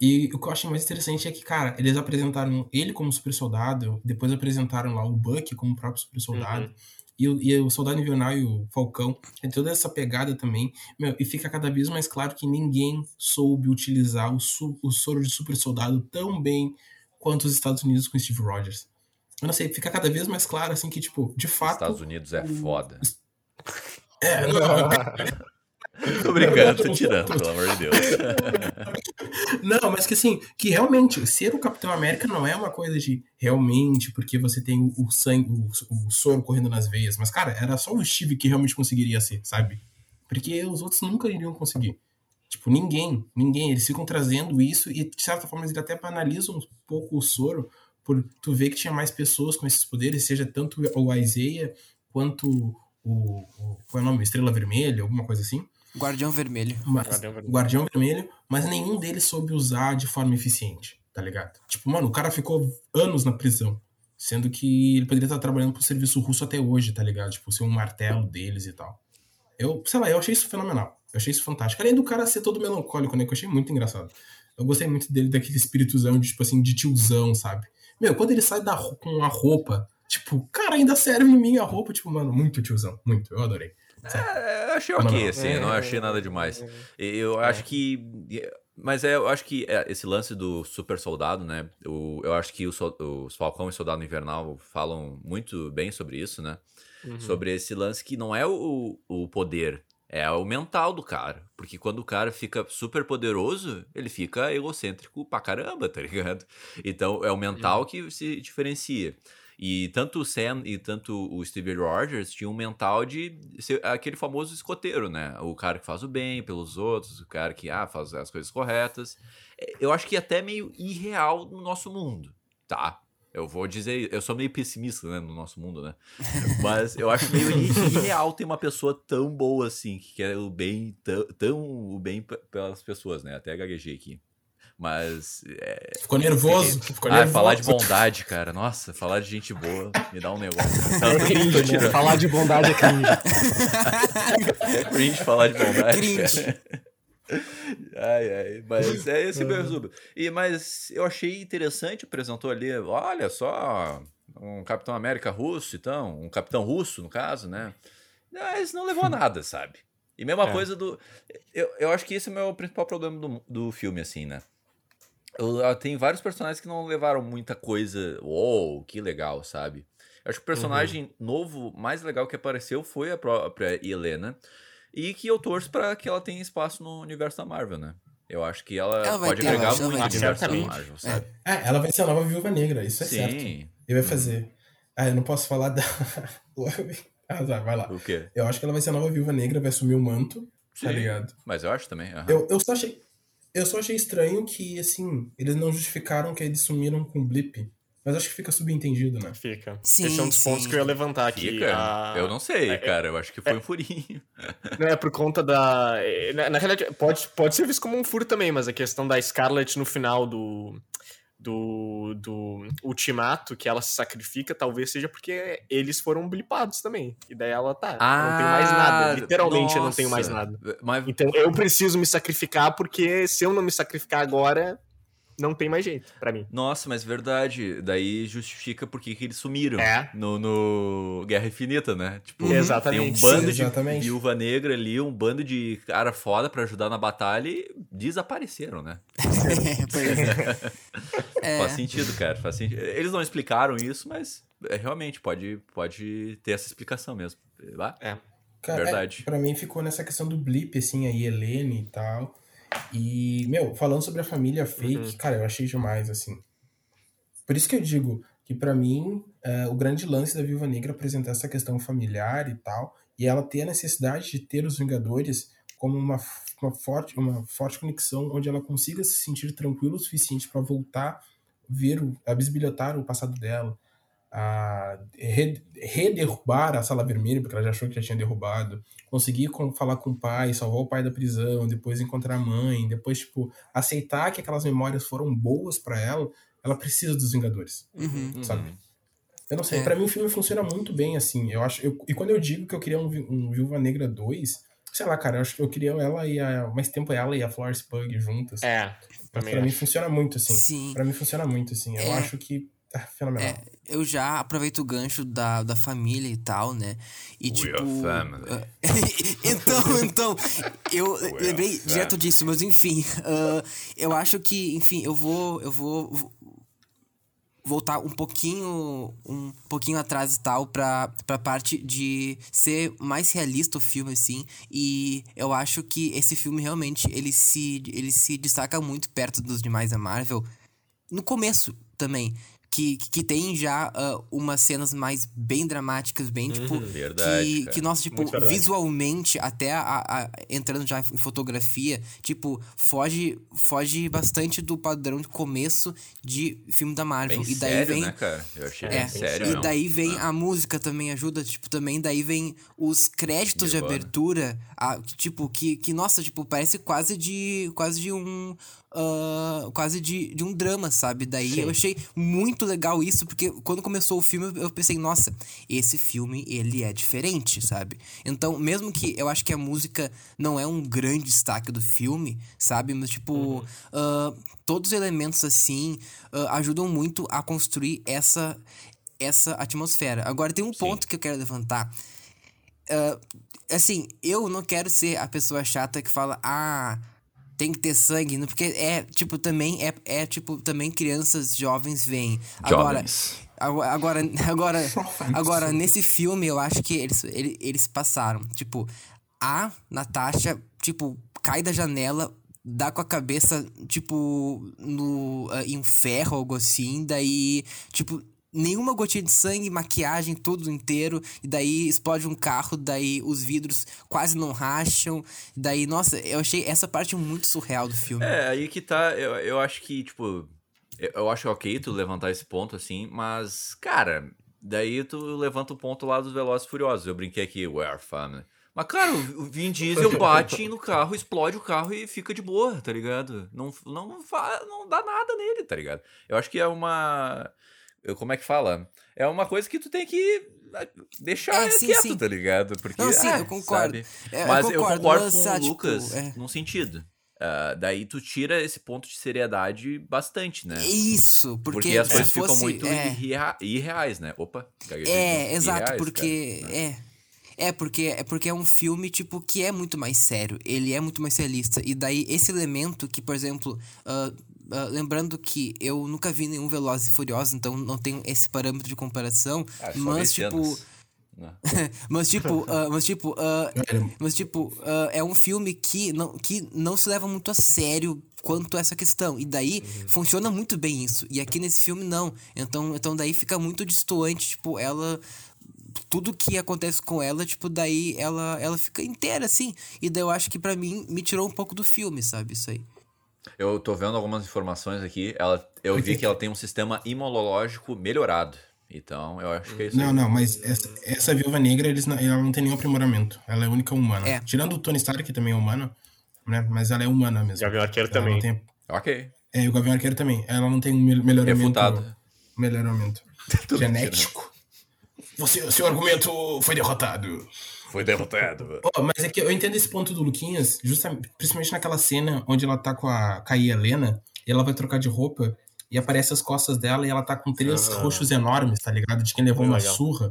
E o que eu achei mais interessante é que, cara, eles apresentaram ele como super soldado, depois apresentaram lá o Buck como o próprio super soldado. E, o, e o Soldado Invernal e o Falcão, tem toda essa pegada também. Meu, e fica cada vez mais claro que ninguém soube utilizar o, su- o soro de super soldado tão bem quanto os Estados Unidos com Steve Rogers. Eu não sei, fica cada vez mais claro, assim, que, tipo, de fato. Estados Unidos é foda. É, não, Tô brincando, tô tirando, pelo amor de Deus. Não, mas que assim, que realmente, ser o Capitão América não é uma coisa de realmente, porque você tem o, sangue, o, o soro correndo nas veias. Mas, cara, era só o Steve que realmente conseguiria ser, sabe? Porque os outros nunca iriam conseguir. Tipo, ninguém, ninguém. Eles ficam trazendo isso e, de certa forma, eles até banalizam um pouco o soro por tu ver que tinha mais pessoas com esses poderes, seja tanto o Isaiah quanto o, o qual é o nome? Estrela Vermelha, alguma coisa assim. Guardião Vermelho. Mas, Guardião Vermelho. Guardião Vermelho, mas nenhum deles soube usar de forma eficiente, tá ligado? Tipo, mano, o cara ficou anos na prisão, sendo que ele poderia estar trabalhando pro serviço russo até hoje, tá ligado? Tipo, ser um martelo deles e tal. Eu, sei lá, eu achei isso fenomenal. Eu achei isso fantástico. Além do cara ser todo melancólico, né? Que eu achei muito engraçado. Eu gostei muito dele, daquele espirituzão de, tipo assim, de tiozão, sabe? Meu, quando ele sai da, com a roupa, tipo, cara, ainda serve em mim a roupa, tipo, mano, muito tiozão, muito. Eu adorei. É, eu achei Não, ok, não. assim, eu não achei nada demais. E Eu acho que. Mas é, eu acho que é, esse lance do super soldado, né? O, eu acho que o os Falcão e Soldado Invernal falam muito bem sobre isso, né? Sobre esse lance que não é o, o poder, é o mental do cara. Porque quando o cara fica super poderoso, ele fica egocêntrico pra caramba, tá ligado? Então é o mental que se diferencia. E tanto o Sam e tanto o Steve Rogers tinham um mental de ser aquele famoso escoteiro, né? O cara que faz o bem pelos outros, o cara que ah, faz as coisas corretas. É, Eu acho que é até meio irreal no nosso mundo, tá? Eu vou dizer, eu sou meio pessimista, né, no nosso mundo, né? Mas eu acho meio irreal ter uma pessoa tão boa assim, que quer o bem, tão, tão o bem pelas pessoas, né? Até gaguejei aqui. Mas é, Ficou nervoso. Ficou ah, nervoso. falar de bondade, cara. Nossa, falar de gente boa me dá um negócio. Então, É né? Falar de bondade é cringe. É cringe falar de bondade. Cringe. cara. Ai, ai, mas é esse meu resumo. E, mas eu achei interessante, apresentou ali, olha só, um Capitão América russo, então, um Capitão Russo, no caso, né? Mas não levou a nada, sabe? E mesma É. coisa do. Eu, eu acho que esse é o meu principal problema do, do filme, assim, né? Eu, eu- tem vários personagens que não levaram muita coisa. Uou, que legal, sabe? Eu acho que o personagem novo mais legal que apareceu foi a própria Helena. E que eu torço pra que ela tenha espaço no universo da Marvel, né? Eu acho que ela, Ela vai pode ter, agregar eu acho que ela muito no universo da. Marvel, sabe? É, ela vai ser a nova Viúva Negra, isso é certo. Sim. Ele vai fazer. Ah, eu não posso falar da. ah, tá, vai lá. O quê? Eu acho que ela vai ser a nova Viúva Negra, vai assumir o manto, tá Sim. ligado? Mas eu acho também. aham. Eu, eu só achei. Eu só achei estranho que, assim, eles não justificaram que eles sumiram com o blip. Mas acho que fica subentendido, né? Fica. Sim, Esse é um dos sim. pontos que eu ia levantar aqui. Fica? A- Eu não sei, é- cara. Eu acho que foi um furinho. Não, é por conta da. é, Na, na realidade, pode, pode ser visto como um furo também, mas a questão da Scarlet no final do. Do, do ultimato que ela se sacrifica, talvez seja porque eles foram blipados também. E daí ela tá. eu não tenho mais nada. Literalmente eu não tenho mais Ah, nossa. nada. Mas Então eu preciso me sacrificar, porque se eu não me sacrificar agora, não tem mais jeito para mim. Nossa, mas verdade. Daí justifica porque que eles sumiram é. no, no Guerra Infinita, né? Tipo, exatamente. tem um bando Sim, de viúva negra ali, um bando de cara foda para ajudar na batalha e desapareceram, né? é. Faz sentido, cara. Faz sentido. Eles não explicaram isso, mas é, realmente pode, pode ter essa explicação mesmo. É. Cara, Verdade. É, pra mim ficou nessa questão do blip, assim, aí, Helene e tal. E, meu, falando sobre a família fake, uhum. cara, eu achei demais, assim. Por isso que eu digo que, para mim, é, o grande lance da Viúva Negra apresentar essa questão familiar e tal, e ela ter a necessidade de ter os Vingadores como uma, uma, forte, uma forte conexão onde ela consiga se sentir tranquila o suficiente para voltar, ver, a bisbilhotar o passado dela, a rederrubar a sala vermelha, porque ela já achou que já tinha derrubado, conseguir com, falar com o pai, salvar o pai da prisão, depois encontrar a mãe, depois, tipo, aceitar que aquelas memórias foram boas para ela, ela precisa dos Vingadores, uhum, sabe? Uhum. Eu não sei, é. para mim o filme funciona muito bem, assim, eu acho, eu, e quando eu digo que eu queria um, um Viúva Negra 2, sei lá, cara, eu acho que eu queria ela e a, mais tempo ela e a Florence Pug juntas. É, pra mim funciona muito, assim. Sim. Pra mim funciona muito, assim, eu é. acho que é fenomenal. É, eu já aproveito o gancho da, da família e tal, né? E We tipo. Family. então, então, eu We lembrei direto disso, mas enfim. Uh, eu acho que, enfim, eu vou. Eu vou voltar um pouquinho um pouquinho atrás e tal pra, pra parte de ser mais realista o filme assim e eu acho que esse filme realmente ele se ele se destaca muito perto dos demais da Marvel no começo também que, que tem já uh, umas cenas mais bem dramáticas, bem, tipo. Uhum, verdade, que, que, nossa, tipo, visualmente, até a, a, entrando já em fotografia, tipo, foge, foge bastante do padrão de começo de filme da Marvel. Bem e daí sério, vem. Né, cara? Eu achei é, sério. E daí vem ah. a música também ajuda, tipo, também daí vem os créditos de abertura, a, tipo, que, que, nossa, tipo, parece quase de. quase de um uh, quase de, de um drama, sabe? Daí Sim. eu achei muito legal isso, porque quando começou o filme eu pensei, nossa, esse filme ele é diferente, sabe? Então, mesmo que eu acho que a música não é um grande destaque do filme, sabe? Mas, tipo, uhum. uh, todos os elementos assim uh, ajudam muito a construir essa, essa atmosfera. Agora, tem um Sim. ponto que eu quero levantar. Uh, assim, eu não quero ser a pessoa chata que fala, ah tem que ter sangue, porque é, tipo, também é, é tipo, também crianças jovens veem. Agora, agora, agora, agora, nesse filme, eu acho que eles, eles, eles passaram. Tipo, a Natasha, tipo, cai da janela, dá com a cabeça, tipo, no, uh, em um ferro, algo assim, daí, tipo, nenhuma gotinha de sangue, maquiagem, tudo inteiro. E daí explode um carro, daí os vidros quase não racham. Daí, nossa, eu achei essa parte muito surreal do filme. É, aí que tá. Eu, eu acho que, tipo. Eu acho ok tu levantar esse ponto assim, mas, cara, daí tu levanta o ponto lá dos Velozes Furiosos. Eu brinquei aqui, Where Family. Mas, cara, o Vin Diesel bate no carro, explode o carro e fica de boa, tá ligado? Não, não, não dá nada nele, tá ligado? Eu acho que é uma como é que fala? É uma coisa que tu tem que ah, deixar é, sim, quieto, sim. tá ligado? Porque, Não, sim, ah, eu concordo. É, mas eu concordo, eu concordo com o tipo, Lucas é. num sentido. Uh, daí tu tira esse ponto de seriedade bastante, né? Isso, porque, porque as coisas fosse, ficam muito é... irreais, né? Opa, É, exato, irreais, porque cara. é. É porque, é porque é um filme, tipo, que é muito mais sério. Ele é muito mais realista. E daí, esse elemento que, por exemplo, uh, Uh, lembrando que eu nunca vi nenhum Velozes e Furiosos, então não tenho esse parâmetro de comparação. Ah, mas, tipo, mas tipo. uh, mas tipo. Uh, mas tipo. é um filme que não, que não se leva muito a sério quanto a essa questão. E daí uhum. funciona muito bem isso. E aqui nesse filme não. Então, então daí fica muito distoante, tipo, ela tudo que acontece com ela, tipo, daí ela ela fica inteira assim. E daí eu acho que para mim me tirou um pouco do filme, sabe, isso aí. Eu tô vendo algumas informações aqui. Ela, eu vi que ela tem um sistema imunológico melhorado. Então, eu acho que é isso. Não, aí. não, mas essa, essa viúva negra, eles não, ela não tem nenhum aprimoramento. Ela é a única humana. É. Tirando o Tony Stark, que também é humano, né? Mas ela é humana mesmo. Gavião Arqueiro também. Tem... Ok. É, e o Gavião Arqueiro também. Ela não tem um melhoramento. Refutado. Melhoramento. genético. Você, seu argumento foi derrotado. Foi derrotado. Oh, mas é que eu entendo esse ponto do Luquinhas, justamente, principalmente naquela cena onde ela tá com a Caí Helena, e ela vai trocar de roupa e aparece as costas dela e ela tá com três ah. roxos enormes, tá ligado? De quem levou uma legal. surra.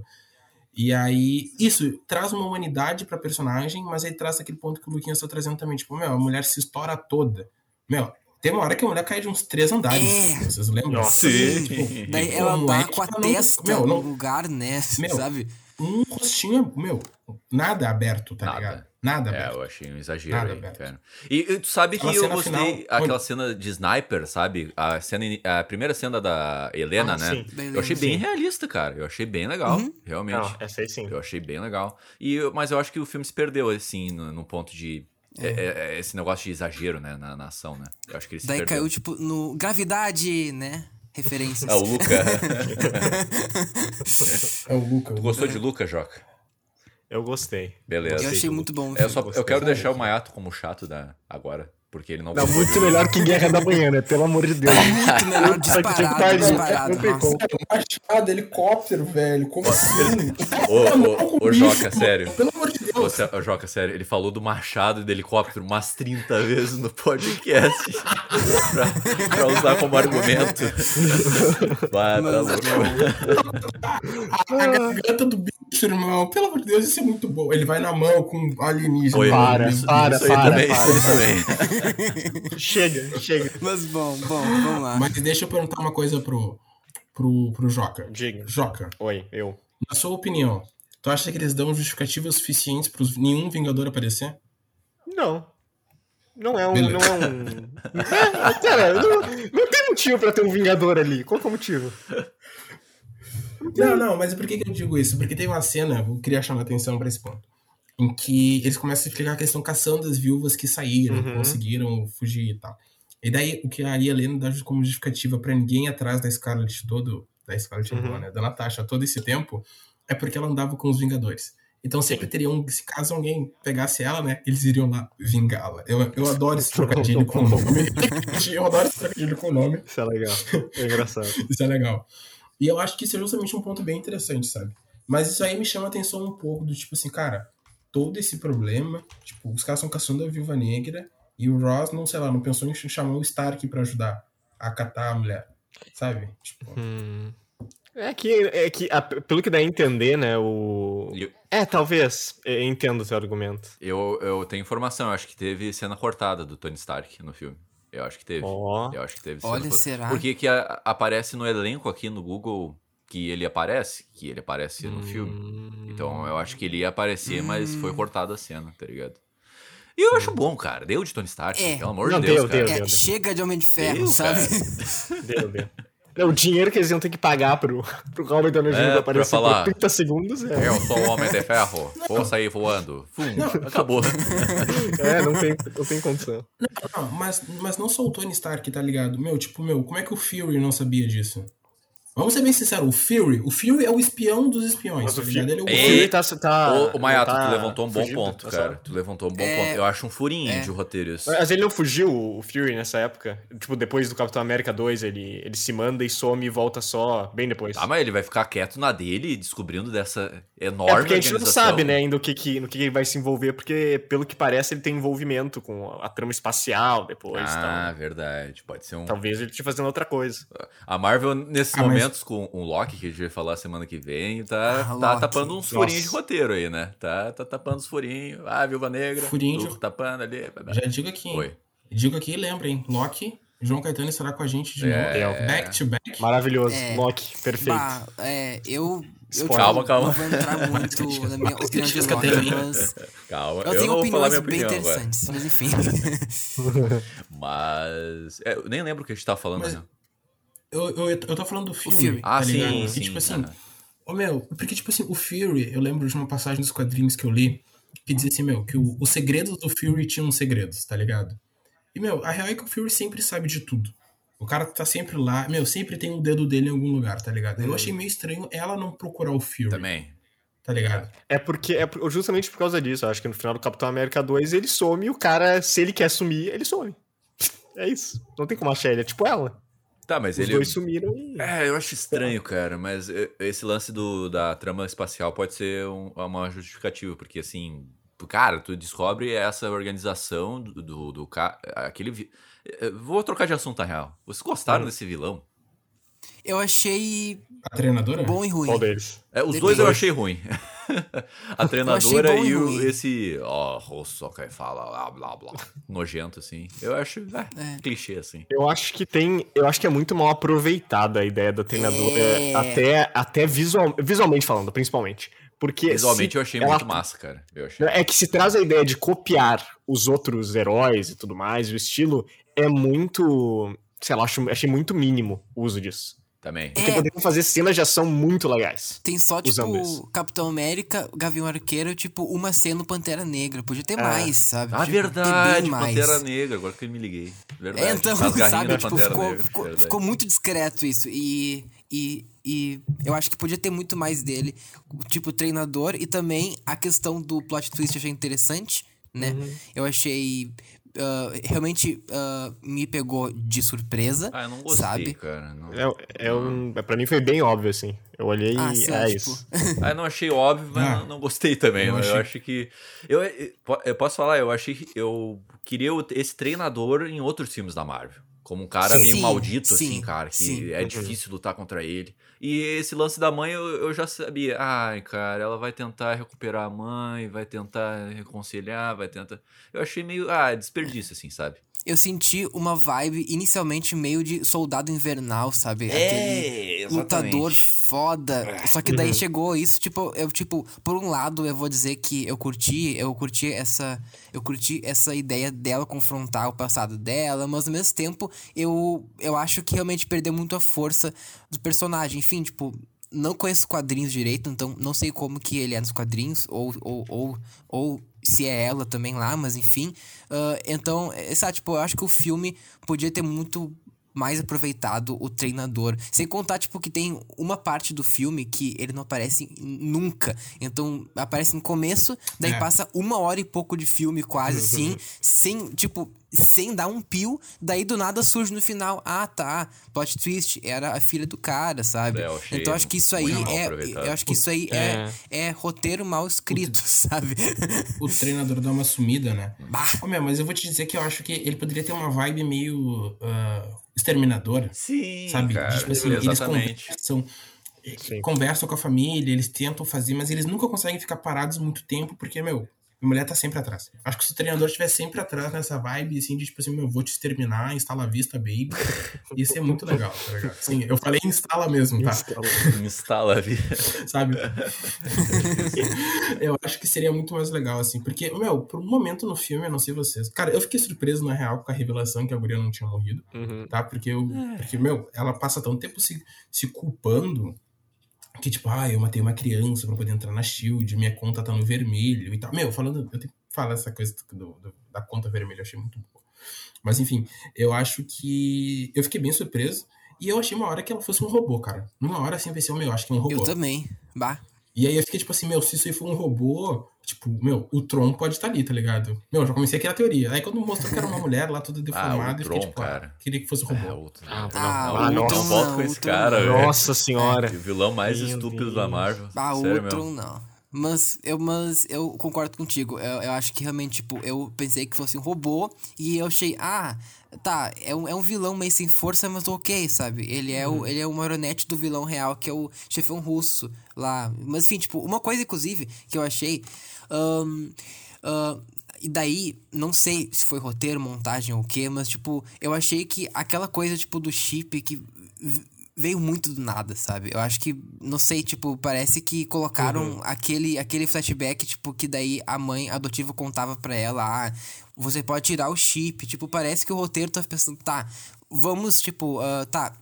E aí, isso traz uma humanidade pra personagem, mas aí traz aquele ponto que o Luquinhas tá trazendo também. Tipo, meu, a mulher se estoura toda. Meu, tem uma hora que a mulher cai de uns três andares. É. Vocês lembram? Nossa, sim. Tipo, Daí ela tá com a testa não, meu, no lugar, né? Meu, sabe? Um rostinho, meu, nada aberto, tá nada. ligado? Nada é, eu achei um exagero Nada aí, aberto. cara. E, e tu sabe que eu gostei final, aquela cena de sniper, sabe? A, cena, a primeira cena da Helena, ah, né? Helena, eu achei bem sim. realista, cara. Eu achei bem legal, uhum. realmente. Não, essa aí sim. Eu achei bem legal. E, mas eu acho que o filme se perdeu, assim, no, no ponto de é. É, é, esse negócio de exagero, né, na, na ação, né? Eu acho que ele Daí perdeu. caiu, tipo, no gravidade, né? Referências. É o Luca. é o Luca. Tu gostou de Luca, Joca? Eu gostei. Beleza. Eu achei muito bom. Eu, só, eu quero deixar o Mayato como chato da, agora. Porque ele não Não, muito melhor que Guerra da Manhã, né? Pelo amor de Deus. muito melhor disparado, disparado. Como. Machado, helicóptero, velho. Como assim? ô, ô, ô, Joca, sério. Pelo amor de Deus. Ô, Joca, sério. Ele falou do machado e do helicóptero umas 30 vezes no podcast. pra, pra usar como argumento. Vai, tá louco. A garganta do bicho, irmão. Pelo amor de Deus, isso é muito bom. Ele vai na mão com alienígena. Oi, para, para, para, para, também, para, para, também. chega, chega. Mas bom, bom, vamos lá. Mas deixa eu perguntar uma coisa pro, pro, pro Joca. Diga. Joca. Oi, eu. Na sua opinião, tu acha que eles dão justificativas suficientes para nenhum Vingador aparecer? Não. Não é um. Não é um. é, cara, não, não tem motivo pra ter um Vingador ali. Qual que é o motivo? Não, não, mas por que, que eu digo isso? Porque tem uma cena, eu queria chamar a atenção para esse ponto em que eles começam a explicar que eles estão caçando as viúvas que saíram, uhum. conseguiram fugir e tal. E daí o que a Aria Helena dá como justificativa para ninguém atrás da Scarlet todo, da Scarlet uhum. né, da Natasha todo esse tempo, é porque ela andava com os Vingadores. Então sempre teriam, se caso alguém pegasse ela, né, eles iriam lá vingá-la. Eu, eu adoro esse trocadilho com o nome. eu adoro esse trocadilho com o nome. Isso é legal. É engraçado. isso é legal. E eu acho que isso é justamente um ponto bem interessante, sabe? Mas isso aí me chama a atenção um pouco do tipo assim, cara, todo esse problema. Tipo, os caras estão caçando a Viúva Negra e o Ross, não sei lá, não pensou em chamar o Stark para ajudar a catar a mulher, sabe? Tipo... Hum. É que, é que a, pelo que dá a entender, né, o... Eu... É, talvez, eu entendo o seu argumento. Eu, eu tenho informação, eu acho que teve cena cortada do Tony Stark no filme. Eu acho que teve. Oh. Eu acho que teve. Olha, será? Porque que a, aparece no elenco aqui no Google que ele aparece, que ele aparece no hum... filme. Então eu acho que ele ia aparecer, hum... mas foi hum. cortada a cena, tá ligado? E eu acho bom, cara. Deu de Tony Stark, é. pelo amor Não, de Deus, deu, cara. Deu, é, deu, chega de Homem de Ferro, deu, sabe? deu, deu. o dinheiro que eles iam ter que pagar pro, pro Robert Downey Jr. É, aparecer falar, por 30 segundos é... Eu sou o Homem de Ferro, vou sair voando. Fum, acabou. é, não tem, não tem condição. Não, mas, mas não só o Tony Stark, tá ligado? Meu, tipo, meu, como é que o Fury não sabia disso? Vamos ser bem sinceros, o Fury, o Fury é o espião dos espiões. Mas tá o, Fury, ele é o, Fury tá, tá, o, o Mayato, tá tu levantou um bom fugindo, ponto, tá cara. Tu levantou um bom é... ponto. Eu acho um furinho é. de roteiro isso. Mas ele não fugiu, o Fury, nessa época. Tipo, depois do Capitão América 2, ele, ele se manda e some e volta só bem depois. Ah, mas ele vai ficar quieto na dele, descobrindo dessa enorme É porque a gente não sabe, né, ainda o que, que, no que ele vai se envolver, porque pelo que parece ele tem envolvimento com a trama espacial depois. Ah, então. verdade. Pode ser um... Talvez ele esteja fazendo outra coisa. A Marvel, nesses ah, momentos, com o Loki que a gente vai falar semana que vem, tá, ah, tá tapando uns furinhos de roteiro aí, né? Tá, tá tapando os furinhos. Ah, Viúva Negra. Furinho de... tapando ali. Já digo aqui. Oi. Digo aqui e lembrem, Loki João Caetano estará com a gente de é... novo. Back to back. Maravilhoso. É... Loki, perfeito. Bah, é, eu. eu calma, calma. Não vou entrar muito na minha opinião de Loki, mas. Calma, eu, eu tenho opiniões bem interessantes, agora. mas enfim. mas. É, eu nem lembro o que a gente tava falando, mas... né? Eu, eu, eu tô falando do filme. filme. Ah, tá sim, sim. E, tipo assim, oh, meu, porque, tipo assim, o Fury, eu lembro de uma passagem dos quadrinhos que eu li, que dizia assim, meu, que o, os segredos do Fury tinham segredos, tá ligado? E, meu, a real é que o Fury sempre sabe de tudo. O cara tá sempre lá, meu, sempre tem o um dedo dele em algum lugar, tá ligado? Eu achei meio estranho ela não procurar o Fury. Também. Tá ligado? É porque, é justamente por causa disso, eu acho que no final do Capitão América 2 ele some e o cara, se ele quer sumir, ele some. É isso. Não tem como achar ele, é tipo ela. Tá, mas Os ele. dois sumiram e. É, eu acho estranho, cara, mas esse lance do, da trama espacial pode ser um, uma justificativa, porque assim. cara, tu descobre essa organização do, do, do cara. Aquele. Eh, vou trocar de assunto, na real. Vocês gostaram hum. desse vilão? Eu achei. A treinadora? Bom e ruim. Qual deles? É, os Depende. dois eu achei ruim. a treinadora e, e o, esse. Ó, oh, só que fala blá blá blá. Nojento, assim. Eu acho. É, é. clichê, assim. Eu acho que tem. Eu acho que é muito mal aproveitada a ideia da treinadora. É. Até, até visual, visualmente falando, principalmente. Porque Visualmente eu achei ela... muito massa, cara. Achei... É que se traz a ideia de copiar os outros heróis e tudo mais, o estilo é muito. Sei lá, achei muito mínimo o uso disso. Também. Porque é. poderiam fazer cenas de ação muito legais. Tem só, tipo. Capitão América, Gavião Arqueiro, tipo, uma cena no Pantera Negra. Podia ter é. mais, sabe? Ah, tipo, verdade, Pantera Negra, agora que eu me liguei. Verdade. É, então, sabe, tipo, ficou, ficou, ficou, muito discreto isso. E, e, e eu acho que podia ter muito mais dele, tipo, treinador. E também a questão do plot twist eu achei interessante, né? Uhum. Eu achei uh, realmente uh, me pegou de surpresa. Ah, eu não gostei, sabe? cara. Não... É, é um, é, pra mim foi bem óbvio, assim. Eu olhei ah, e é tipo... isso. ah, eu não achei óbvio, mas ah, não, não, gostei também. Eu, achei... eu acho que. Eu, eu posso falar, eu achei que eu queria esse treinador em outros filmes da Marvel. Como um cara sim, meio maldito, sim, assim, cara, que sim. é difícil lutar contra ele. E esse lance da mãe eu, eu já sabia. Ai, cara, ela vai tentar recuperar a mãe, vai tentar reconciliar, vai tentar. Eu achei meio. Ah, desperdício, assim, sabe? Eu senti uma vibe inicialmente meio de soldado invernal, sabe? É, Aquele exatamente. lutador foda. É. Só que daí uhum. chegou isso, tipo, eu, tipo, por um lado, eu vou dizer que eu curti, eu curti essa. Eu curti essa ideia dela confrontar o passado dela, mas ao mesmo tempo eu, eu acho que realmente perdeu muito a força do personagem. Enfim, tipo, não conheço quadrinhos direito, então não sei como que ele é nos quadrinhos, ou, ou, ou, ou se é ela também lá, mas enfim. Uh, então, é, sabe, tipo, eu acho que o filme podia ter muito mais aproveitado o treinador. Sem contar, tipo, que tem uma parte do filme que ele não aparece nunca. Então, aparece no começo, daí é. passa uma hora e pouco de filme, quase assim, sem, tipo, sem dar um pio, daí do nada surge no final, ah, tá, plot twist, era a filha do cara, sabe? É, então acho que isso aí é, eu acho que isso aí é, é, é roteiro mal escrito, o, sabe? O treinador dá uma sumida, né? Bah. Oh, meu, mas eu vou te dizer que eu acho que ele poderia ter uma vibe meio uh, exterminadora. Sim, sabe? Cara, tipo assim, eles conversam, Sim. conversam com a família, eles tentam fazer, mas eles nunca conseguem ficar parados muito tempo, porque, meu, a mulher tá sempre atrás. Acho que se o treinador estiver sempre atrás nessa vibe, assim, de tipo assim, meu, vou te exterminar, instala a vista, baby. Isso é muito legal, tá ligado? Sim, eu falei instala mesmo, tá? Instala, instala. Sabe? eu acho que seria muito mais legal, assim, porque, meu, por um momento no filme, eu não sei vocês. Cara, eu fiquei surpreso, na real, com a revelação que a guria não tinha morrido, uhum. tá? Porque, eu, é. porque, meu, ela passa tanto tempo se, se culpando que tipo, ah, eu matei uma criança pra poder entrar na Shield, minha conta tá no vermelho e tal. Meu, falando, eu tenho que falar essa coisa do, do, da conta vermelha, eu achei muito boa. Mas enfim, eu acho que. Eu fiquei bem surpreso. E eu achei uma hora que ela fosse um robô, cara. Numa hora assim, eu pensei, meu, acho que é um robô. Eu também. Bah. E aí eu fiquei tipo assim, meu, se isso aí for um robô, tipo, meu, o Tron pode estar tá ali, tá ligado? Meu, já comecei aqui a teoria. Aí quando mostrou que era uma mulher lá, toda deformada, ah, eu fiquei tipo, ah, cara. Ah, queria que fosse um robô. É, o... Ah, ah, não, não, volto com esse cara, velho. Nossa senhora. É, o vilão mais Meu estúpido Deus. da Marvel. Ah, o Tron não. Mas eu, mas eu concordo contigo. Eu, eu acho que realmente, tipo, eu pensei que fosse um robô e eu achei, ah, tá, é um, é um vilão meio sem força, mas ok, sabe? Ele é, uhum. o, ele é o marionete do vilão real, que é o chefão russo lá. Mas enfim, tipo, uma coisa, inclusive, que eu achei. Um, uh, e daí, não sei se foi roteiro, montagem ou o quê, mas, tipo, eu achei que aquela coisa, tipo, do chip que veio muito do nada, sabe? Eu acho que, não sei, tipo, parece que colocaram uhum. aquele, aquele flashback, tipo, que daí a mãe adotiva contava pra ela, ah, você pode tirar o chip. Tipo, parece que o roteiro tá pensando, tá, vamos, tipo, uh, tá,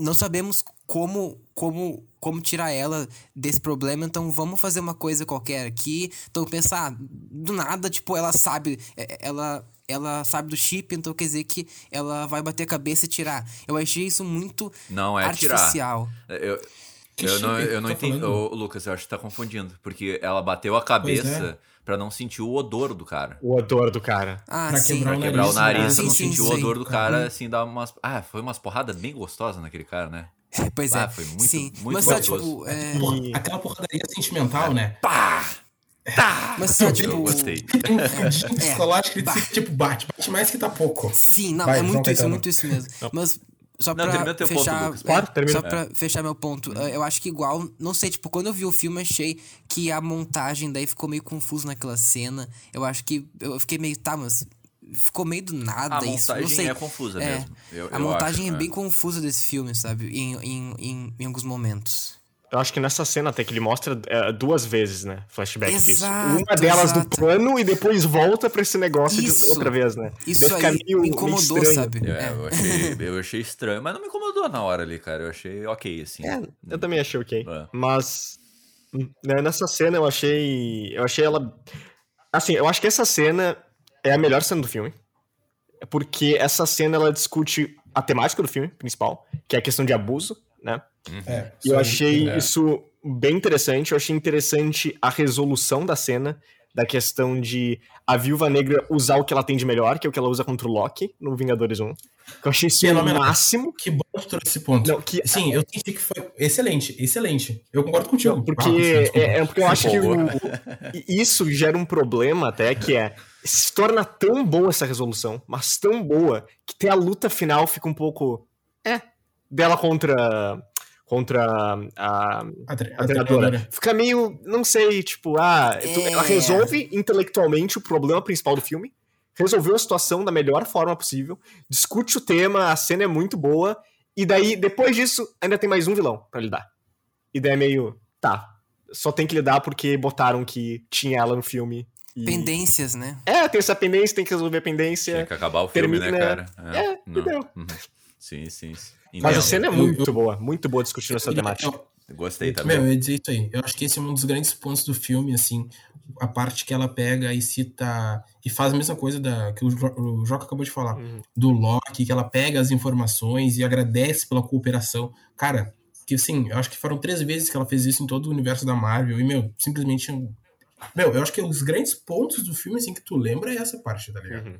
não sabemos como, como, como tirar ela desse problema, então vamos fazer uma coisa qualquer aqui. Então pensar, ah, do nada, tipo, ela sabe, é, ela ela sabe do chip, então quer dizer que ela vai bater a cabeça e tirar. Eu achei isso muito não é artificial. Tirar. Eu, eu não, eu não tá entendi. Ô, Lucas, eu acho que tá confundindo. Porque ela bateu a cabeça é. pra não sentir o odor do cara. O odor do cara. Ah, pra sim. Quebrar pra quebrar o nariz, né? sim, não sim, sentir sim. o odor do cara, uhum. assim, dar umas. Ah, foi umas porradas bem gostosas naquele cara, né? Pois ah, é. Foi muito, sim. muito Mas, sabe, tipo, é... Aquela porradaria sentimental, né? Pá! Tá! Mas só, tipo. Eu gostei. Um É, psicológico ele, tipo, bate. Bate mais que tá pouco. Sim, não, Vai, é muito isso, é muito isso mesmo. Mas só Não, pra termina teu ponto, fechar, Lucas. é, Claro, termina. só pra fechar meu ponto, eh, eu acho que igual, não sei, tipo, quando eu vi o filme, achei que a montagem daí ficou meio confuso naquela cena. Eu acho que eu fiquei meio, tá, mas ficou meio do nada A isso, não montagem sei. é confusa É, mesmo. Eu- a eu montagem acho, é é. bem confusa desse filme, sabe? Em, em, em, em alguns momentos. Eu acho que nessa cena até que ele mostra é, duas vezes, né? Flashback disso. Exato, Uma delas no exato. plano e depois volta pra esse negócio de Isso. outra vez, né? Isso aí meio- me meio incomodou, estranho. sabe? É, É. eu, achei, eu achei estranho, mas não me incomodou na hora ali, cara. Eu achei ok, assim. É, eu também achei ok. É. Mas né, nessa cena eu achei. Eu achei ela. Assim, eu acho que essa cena é a melhor cena do filme. Porque essa cena ela discute a temática do filme principal, que é a questão de abuso, né? É, E eu só- achei é. isso bem interessante. Eu achei interessante a resolução da cena, da questão de a viúva negra usar o que ela tem de melhor, que é o que ela usa contra o Loki no Vingadores 1. Que eu achei isso o máximo. Que bom que trouxe esse ponto. Não, que- Sim, eu senti que foi excelente, excelente. Eu concordo contigo. Não, porque, Ah, é, é porque eu acho que o- isso gera um problema até, que é se torna tão boa essa resolução, mas tão boa, que até a luta final fica um pouco. É. Dela contra. Contra a, A, a treinadora. Fica meio, não sei, tipo, ah, tu- ela É. resolve intelectualmente o problema principal do filme, resolveu a situação da melhor forma possível, discute o tema, a cena é muito boa, e daí, depois disso, ainda tem mais um vilão pra lidar. E daí é meio, tá, só tem que lidar porque botaram que tinha ela no filme. e- Pendências, né? É, tem essa pendência, tem que resolver a pendência. Tinha que acabar o filme, né, termina- cara? É, não. entendeu? Uhum. Sim, sim. sim. Mas a Entendo. cena é muito eu- boa, muito boa discutindo essa temática. Eu- Gostei também. Meu, eu ia dizer isso aí. Eu acho que esse é um dos grandes pontos do filme, assim. A parte que ela pega e cita. E faz a mesma coisa da, que o, Jo- o Joca acabou de falar. Uhum. Do Loki, que ela pega as informações e agradece pela cooperação. Cara, que assim, eu acho que foram três vezes que ela fez isso em todo o universo da Marvel. E, meu, simplesmente. Meu, eu acho que os grandes pontos do filme, assim, que tu lembra é essa parte, tá ligado? Uhum.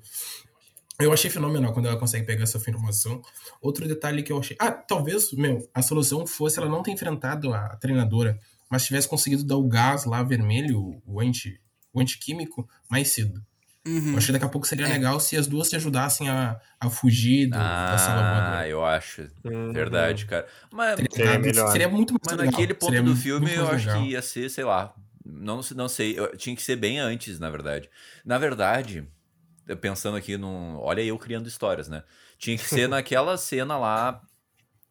Eu achei fenomenal quando ela consegue pegar essa informação. Outro detalhe que eu achei. Ah, talvez, meu, a solução fosse ela não ter enfrentado a treinadora, mas tivesse conseguido dar o gás lá vermelho, o, anti, o antiquímico, mais cedo. Uhum. Eu achei que daqui a pouco seria É. legal se as duas se ajudassem a, a fugir do, da sala Ah, eu acho. Uhum. Verdade, cara. Mas, Seria melhor. Seria muito mais mas legal. naquele ponto Seria do filme eu acho legal. que ia ser, sei lá. Não, não sei. eu- tinha que ser bem antes, na verdade. Na verdade, pensando aqui num. Olha eu criando histórias, né? Tinha que ser naquela cena lá.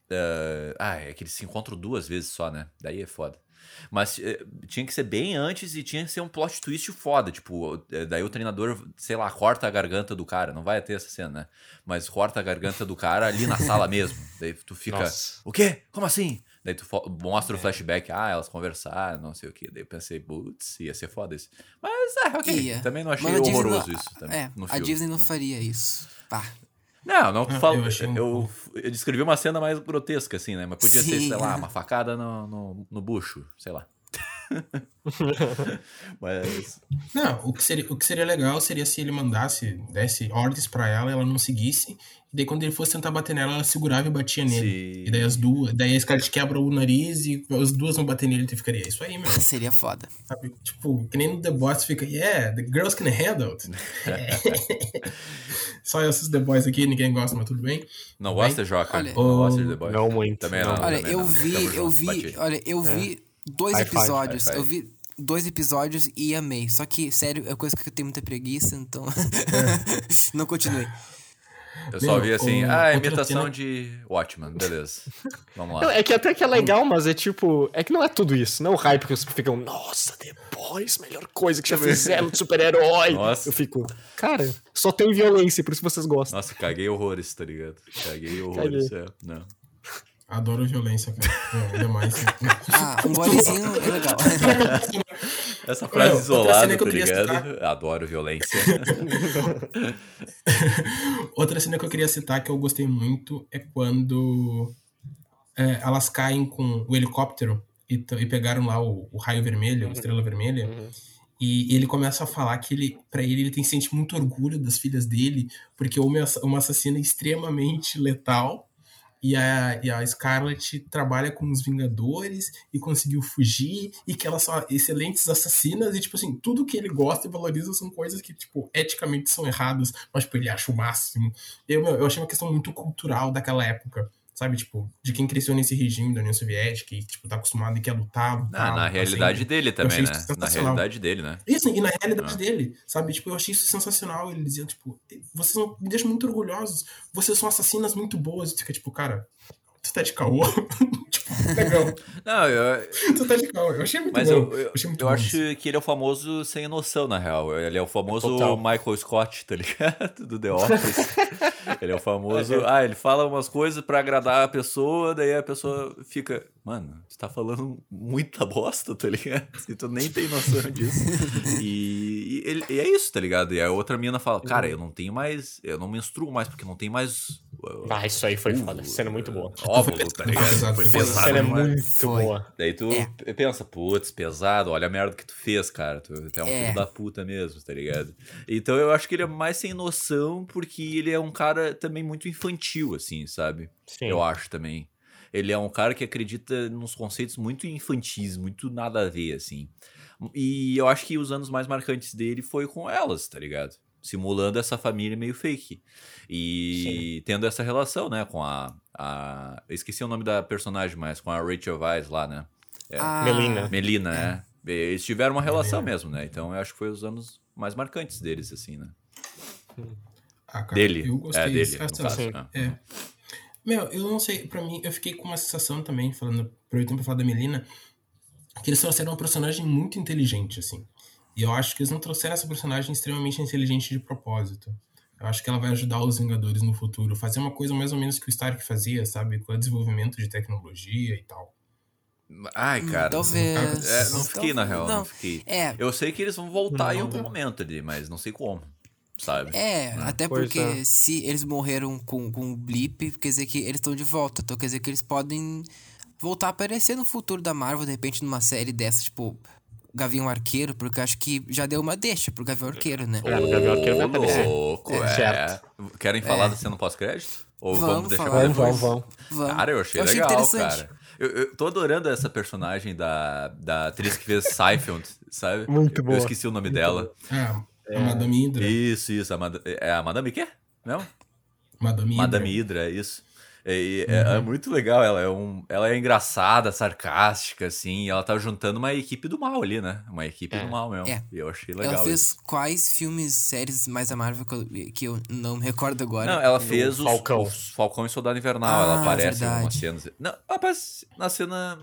eh, ah, é que eles se encontram duas vezes só, né? Daí é foda. Mas eh, tinha que ser bem antes e tinha que ser um plot twist foda. Tipo, eh, daí o treinador, sei lá, corta a garganta do cara. Não vai ter essa cena, né? Mas corta a garganta do cara ali na sala mesmo. Daí tu fica. Nossa. O quê? Como assim? Daí tu mostra o flashback, ah, elas conversaram, não sei o quê. Daí eu pensei, putz, ia ser foda isso. Mas, é, ok. Ia. Também não achei a horroroso não- isso também, É, no a filme. Disney não faria isso. Pá. Não, não, tu Ah, fala. eu Eu, um eu, descrevi uma cena mais grotesca, assim, né? Mas podia ser, Sim, sei lá, é. uma facada no, no, no bucho, sei lá. Mas. Não, o que, seria, o que seria legal seria se ele mandasse, desse ordens pra ela, ela não seguisse, e daí quando ele fosse tentar bater nela, ela segurava e batia nele. Sim. E daí as duas, daí a Scarlett quebra o nariz e as duas vão bater nele e ficaria isso aí, meu. Seria foda. Sabe? Tipo, que nem no The Boys fica, yeah, the girls can handle it. Só esses The Boys aqui, ninguém gosta, mas tudo bem. Não gosta, Joca? Olha- não gosta de The Boys? Não muito, Também não. não. Olha, também eu não. vi, eu vi, olha, eu vi dois High five, episódios. high Eu five. vi dois episódios e amei. Só que, sério, é coisa que eu tenho muita preguiça, então. não continuei. Eu só Meu, vi assim, o- ah, imitação cena- de Watchman, beleza. Vamos Não, lá. é que até que é legal, mas é tipo. É que não é tudo isso. Não é o hype que os ficam, nossa, The Boys, melhor coisa que já fizeram de super-herói. Nossa. Eu fico, cara, só tem violência, por isso vocês gostam. Nossa, caguei horrores, tá ligado? Caguei horrores, é. Não. Adoro violência, cara. É, ainda mais. Ah, um golezinho é legal. Essa frase outra isolada, cena que tá eu queria ligado? Adoro violência. Outra cena que eu queria citar que eu gostei muito é quando é, elas caem com o helicóptero e, e pegaram lá o, o raio vermelho, a estrela vermelha. E ele começa a falar que ele, para ele, ele tem sente muito orgulho das filhas dele, porque uma, uma assassina extremamente letal e a, e a Scarlet trabalha com os Vingadores e conseguiu fugir, e que elas são excelentes assassinas, e, tipo assim, tudo que ele gosta e valoriza são coisas que, tipo, eticamente são erradas, mas, tipo, ele acha o máximo. Eu, meu, eu achei uma questão muito cultural daquela época sabe? Tipo, de quem cresceu nesse regime da União Soviética e, tipo, tá acostumado e quer lutar, lutar. Ah, na realidade sempre. dele também, né? Na realidade dele, né? Isso, e na realidade ah. dele, sabe? Tipo, eu achei isso sensacional. Ele dizia, tipo, vocês me deixam muito orgulhosos, vocês são assassinas muito boas. E fica, tipo, cara, tu tá de caô. tipo, legal. Não, eu. tu tá de caô. Eu achei muito Mas bom. Eu, eu, eu, achei muito eu bom acho isso. que ele é o famoso sem noção, na real. Ele é o famoso Total. Michael Scott, tá ligado? Do The Office. ele é o famoso. Ah, ele fala umas coisas pra agradar a pessoa, daí a pessoa fica. Mano, tu tá falando muita bosta, tá ligado? E tu nem tem noção disso. E, e, ele- e é isso, tá ligado? E a outra mina fala, cara, eu não tenho mais. Eu não menstruo mais, porque não tem mais. Uh, Ah, isso aí foi foda. Cena muito boa. óvulo, tá ligado? Foi pesado. Cena é demais. muito Foi. boa. Daí tu É. pensa, putz, pesado, olha a merda que tu fez, cara. Tu, tu é um É. filho da puta mesmo, tá ligado? Então eu acho que ele é mais sem noção porque ele é um cara também muito infantil, assim, sabe? Sim. Eu acho também. Ele é um cara que acredita nos conceitos muito infantis, muito nada a ver, assim. E eu acho que os anos mais marcantes dele foi com elas, tá ligado? Simulando essa família meio fake. E tendo essa relação, né, com a, a. Eu esqueci o nome da personagem, mas com a Rachel Weisz lá, né? Ah, Melina. Melina, né? Eles tiveram uma relação mesmo, né? Então eu acho que foi os anos mais marcantes deles, assim, né? Ah, cara, Dele. Eu gostei É, dele, no caso. sim. né? É. Meu, eu não sei, pra mim, eu fiquei com uma sensação também, falando, aproveitando pra falar da Melina, que eles trouxeram uma personagem muito inteligente, assim. E eu acho que eles não trouxeram essa personagem extremamente inteligente de propósito. Eu acho que ela vai ajudar os Vingadores no futuro, fazer uma coisa mais ou menos que o Stark fazia, sabe? Com o desenvolvimento de tecnologia e tal. Ai, cara. Hum, talvez. É, não fiquei, na Talvez. real, não, Não. fiquei. É, Eu sei que eles vão voltar em Não, algum não. momento ali, mas não sei como, sabe? É, até Pois porque é. se eles morreram com, com o blip, quer dizer que eles estão de volta. Então quer dizer que eles podem voltar a aparecer no futuro da Marvel, de repente, numa série dessa, tipo Gavião Arqueiro, porque eu acho que já deu uma deixa pro Gavião Arqueiro, né? É, o Gavião Arqueiro vai aparecer. louco, É. é. Certo. Querem falar da cena pós-crédito? Ou vamos, Vamos deixar falar. pra Vamos, depois? vamos, vamos. Cara, eu achei Eu achei legal, interessante. cara. Eu, eu tô adorando essa personagem da, da atriz que fez Seinfeld, sabe? Muito boa. Eu esqueci o nome dela. Ah, a Madame Hydra. Isso, isso. A Mad- é a Madame quê? Não? Madame Hydra. Madame Hydra, é isso. É, e é- é muito legal, ela é, um, ela é engraçada, sarcástica, assim, e ela tá juntando uma equipe do mal ali, né? Uma equipe É. do mal mesmo. É. E eu achei legal Ela fez isso. quais filmes, séries mais da Marvel que eu, que eu não me recordo agora? Não, ela fez os, Falcão. os Falcão e Soldado Invernal, Ah, ela aparece em algumas verdade. cenas. Não, ela aparece na cena...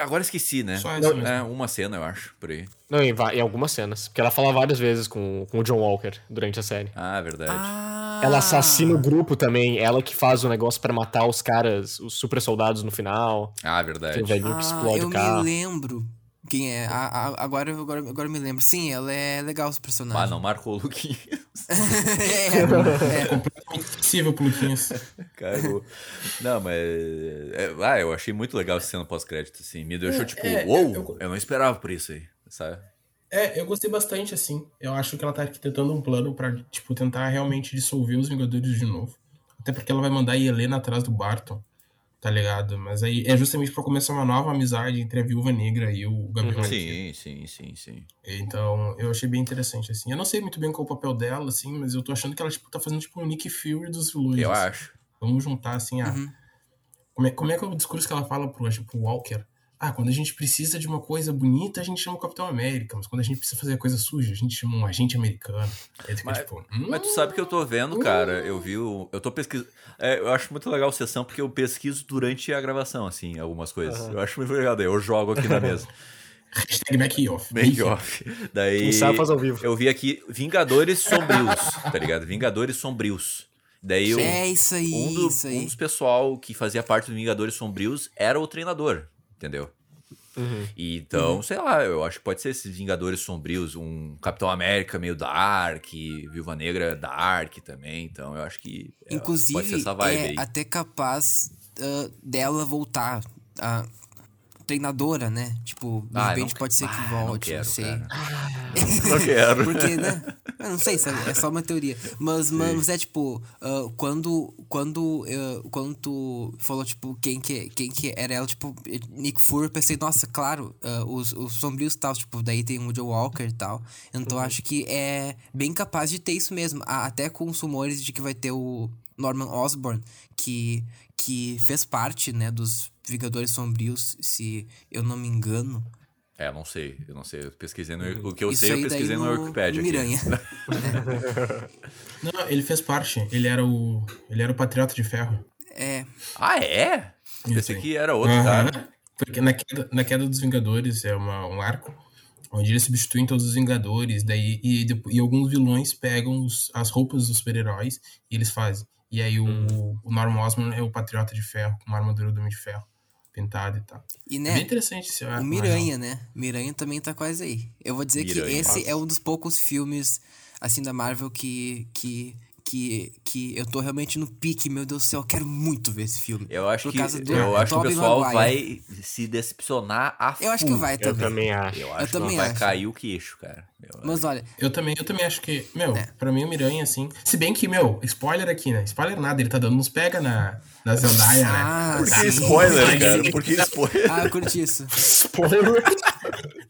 Agora esqueci, né? Só mesmo. É, uma cena, eu acho, por aí. Não, em, em algumas cenas. Porque ela fala várias vezes com, com o John Walker durante a série. Ah, verdade. Ah, Ela assassina o grupo também. Ela que faz o negócio pra matar os caras, os super soldados no final. Ah, verdade. o velhinho Ah, que explode eu o carro. me lembro quem é. A- a- agora, agora, agora eu me lembro. Sim, ela é legal esse personagem. Ah, não marcou o Luquinhos. é, é. Impossível pro Luquinhas. Cagou. Não, mas. é, ah, eu achei muito legal essa cena pós-crédito, assim. Me deixou tipo, é, uou, eu- eu não esperava por isso aí, sabe? É, eu gostei bastante, assim. Eu acho que ela tá arquitetando um plano pra, tipo, tentar realmente dissolver os Vingadores de novo. Até porque ela vai mandar a Helena atrás do Barton, tá ligado? Mas aí é justamente pra começar uma nova amizade entre a Viúva Negra e o Gabriel. Sim, sim, sim, sim. Então, eu achei bem interessante, assim. Eu não sei muito bem qual é o papel dela, assim, mas eu tô achando que ela, tipo, tá fazendo, tipo, um Nick Fury dos vilões. Eu assim. acho. Vamos juntar, assim, a... Uhum. Como, é, como é que é o discurso que ela fala pro, pro Walker? Ah, quando a gente precisa de uma coisa bonita, a gente chama o Capitão América. Mas quando a gente precisa fazer coisa suja, a gente chama um agente americano. Mas- tipo... Hum, Mas tu sabe que eu tô vendo, cara. Eu vi o. Eu tô pesquisando. eu acho muito legal a sessão porque eu pesquiso durante a gravação, assim, algumas coisas. Eu acho muito legal. Daí eu jogo aqui na mesa. hashtag make off. Make off. Daí. Quem sabe faz ao vivo. Eu vi aqui Vingadores Sombrios, tá ligado? Vingadores Sombrios. Daí eu, É isso aí, um, do- isso aí. um dos pessoal que fazia parte do Vingadores Sombrios era o treinador, entendeu? Uhum. Então, sei lá, eu acho que pode ser esses Vingadores Sombrios, um Capitão América meio dark, Viúva Negra dark também, então eu acho que é, pode ser Inclusive, essa vibe é aí. até capaz ah, dela voltar. A treinadora, né? Tipo, de Ah, repente pode ser que ah, não volte, não, quero, sei. cara. Não quero. Porque, né? Eu não sei, sabe? É só uma teoria. Mas, mas é tipo, uh, quando, quando, uh, quando tu falou, tipo, quem que, quem que era ela, tipo, Nick Fury, eu pensei, nossa, claro, uh, os, os sombrios e tal, tipo, daí tem o Joe Walker e tal. Então acho que é bem capaz de ter isso mesmo. Até com os rumores de que vai ter o Norman Osborn, que, que fez parte, né, dos Vingadores Sombrios, se eu não me engano. É, não sei, eu não sei. Eu pesquisei no, o que eu Isso sei, eu pesquisei no, no Wikipedia. Miranha. não, ele fez parte. Ele era o. Ele era o Patriota de Ferro. É. Ah, é? Esse aqui era outro, uhum. cara. Porque na queda, na queda dos Vingadores é uma, um arco onde eles substituem todos os Vingadores, daí e, e alguns vilões pegam os, as roupas dos super-heróis e eles fazem. E aí o, hum. o Norman Osborn é o Patriota de Ferro, com uma armadura do Homem de Ferro pintado e tal. E, né, é bem interessante esse O Miranha, né? Miranha também tá quase aí. Eu vou dizer Miranha, que esse nossa. é um dos poucos filmes, assim, da Marvel que, que, que, que eu tô realmente no pique, meu Deus do céu, eu quero muito ver esse filme. Eu acho que, eu acho que o pessoal Maguire. vai se decepcionar a Eu acho que vai também. Eu também acho. Eu acho eu que também vai acho. cair o queixo, cara. Eu Mas olha. Eu também, eu também acho que, meu, é. pra mim o Miranha, assim. Se bem que, meu, spoiler aqui, né? Spoiler nada, ele tá dando uns pega na, na Zandaia, né? ah, né? Por que spoiler, cara? Por que spoiler? Ah, eu curti isso. spoiler.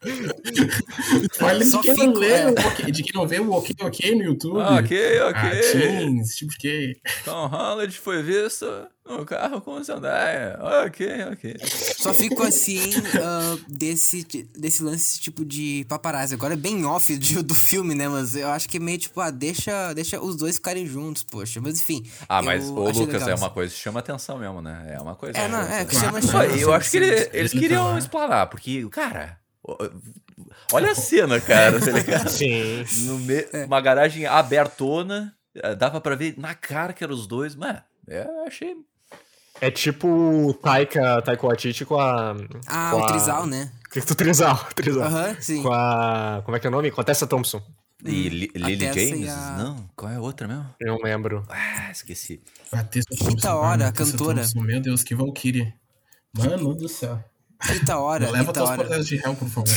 spoiler de quem fico, não lê, é. de quem não vê o ok, ok no YouTube. Ah, ok, ok. Ah, teens, tipo que. Tom Holland foi visto no carro com o Zandaia. Ok, ok. Só fico assim uh, desse, desse lance tipo de paparazzi. Agora é bem off de, do filme, né? Mas eu acho que é meio tipo, ah, deixa, deixa os dois ficarem juntos, poxa. Mas enfim. Ah, mas o Lucas legal, é uma coisa que chama atenção mesmo, né? É uma coisa. É, não, é, que chama, chama Eu acho que ele, eles queriam explanar, porque, cara. Olha a cena, cara, tá ligado? Sim. No me... É. Uma garagem abertona, eh, dava para ver na cara que eram os dois, mas é, achei é tipo Taika, Taika Waititi com a... Ah, com o a... Trizal, né? O Trizal, Trizal. Aham, uh -huh, sim. Com a... Como é que é o nome? Com a Tessa Thompson. E hum, Lily James? A... Não, qual é a outra mesmo? Eu lembro. Ah, esqueci. A Tessa Rita Ora, a cantora. Thompson. Meu Deus, que Valkyrie. Mano do céu. Rita Ora, Leva Rita tuas proteções de réu, por favor.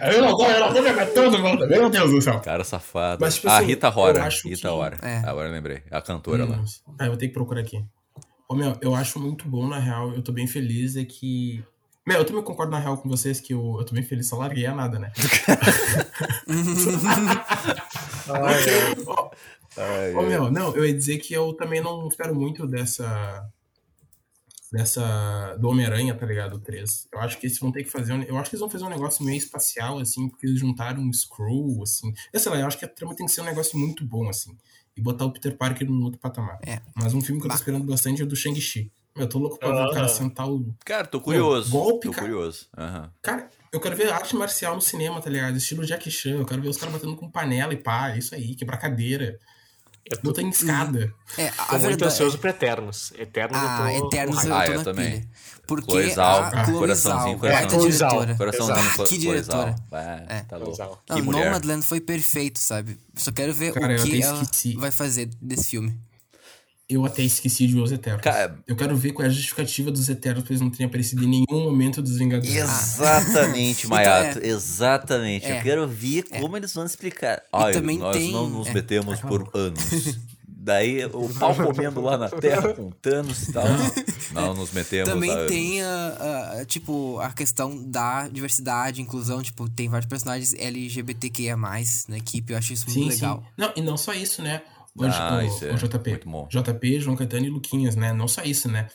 ah, eu não tô, eu não tô me aguentando, mano. Meu Deus do céu. Cara safado. Mas, tipo, ah, assim, Rita Ora. Rita que... Ora. É. Agora eu lembrei. A cantora hum, lá. Ah, eu vou ter que procurar aqui. Ô, meu, eu acho muito bom, na real, eu tô bem feliz, é que... Meu, eu também concordo, na real, com vocês que eu, eu tô bem feliz, só larguei a nada, né? Ô, meu, não, eu ia dizer que eu também não espero muito dessa... Dessa... Do Homem-Aranha, tá ligado? O 3. Eu acho que eles vão ter que fazer... Um, eu acho que eles vão fazer um negócio meio espacial, assim, porque eles juntaram um Screw, assim... Eu sei lá, eu acho que a trama tem que ser um negócio muito bom, assim e botar o Peter Parker num outro patamar. É. Mas um filme que eu tô esperando bastante é do Shang-Chi. Eu tô louco pra ver o cara sentar o. Cara, tô curioso. Pô, golpe, tô cara. curioso. Uhum. Cara, eu quero ver arte marcial no cinema, tá ligado? Estilo Jackie Chan. Eu quero ver os caras batendo com panela e pá, isso aí, quebrar cadeira. Eu tô... Luta em escada. É, a tô muito ansioso pra Eternos. Eternos ah, eu tô... Eternos eu ah, tô eu também. Porque Cloizal, a Chloe coraçãozinho, coraçãozinho. diretora. Coraçãozinho, Exato. Que diretora. É, tá louco. Que Não, mulher. Nomadland foi perfeito, sabe? Só quero ver Cara, o que ela vai fazer desse filme. Eu até esqueci de ver os Eternos. Cara, eu quero ver qual é a justificativa dos Eternos pra eles não terem aparecido em nenhum momento dos Vingadores. Exatamente, então, Maiato. Então, é. Exatamente. É. Eu quero ver é. como eles vão explicar. Olha, nós tem... não nos é. metemos por anos. Daí o pau comendo lá na terra com Thanos e tal. Não, nos metemos. Também tem a, a, tipo, a questão da diversidade, inclusão. Tipo, tem vários personagens LGBTQIA na equipe. Eu acho isso muito sim, legal. Sim. Não, e não só isso, né? O, ah, o, isso é o JP. JP, João Caetano e Luquinhas, né? Não só isso, né?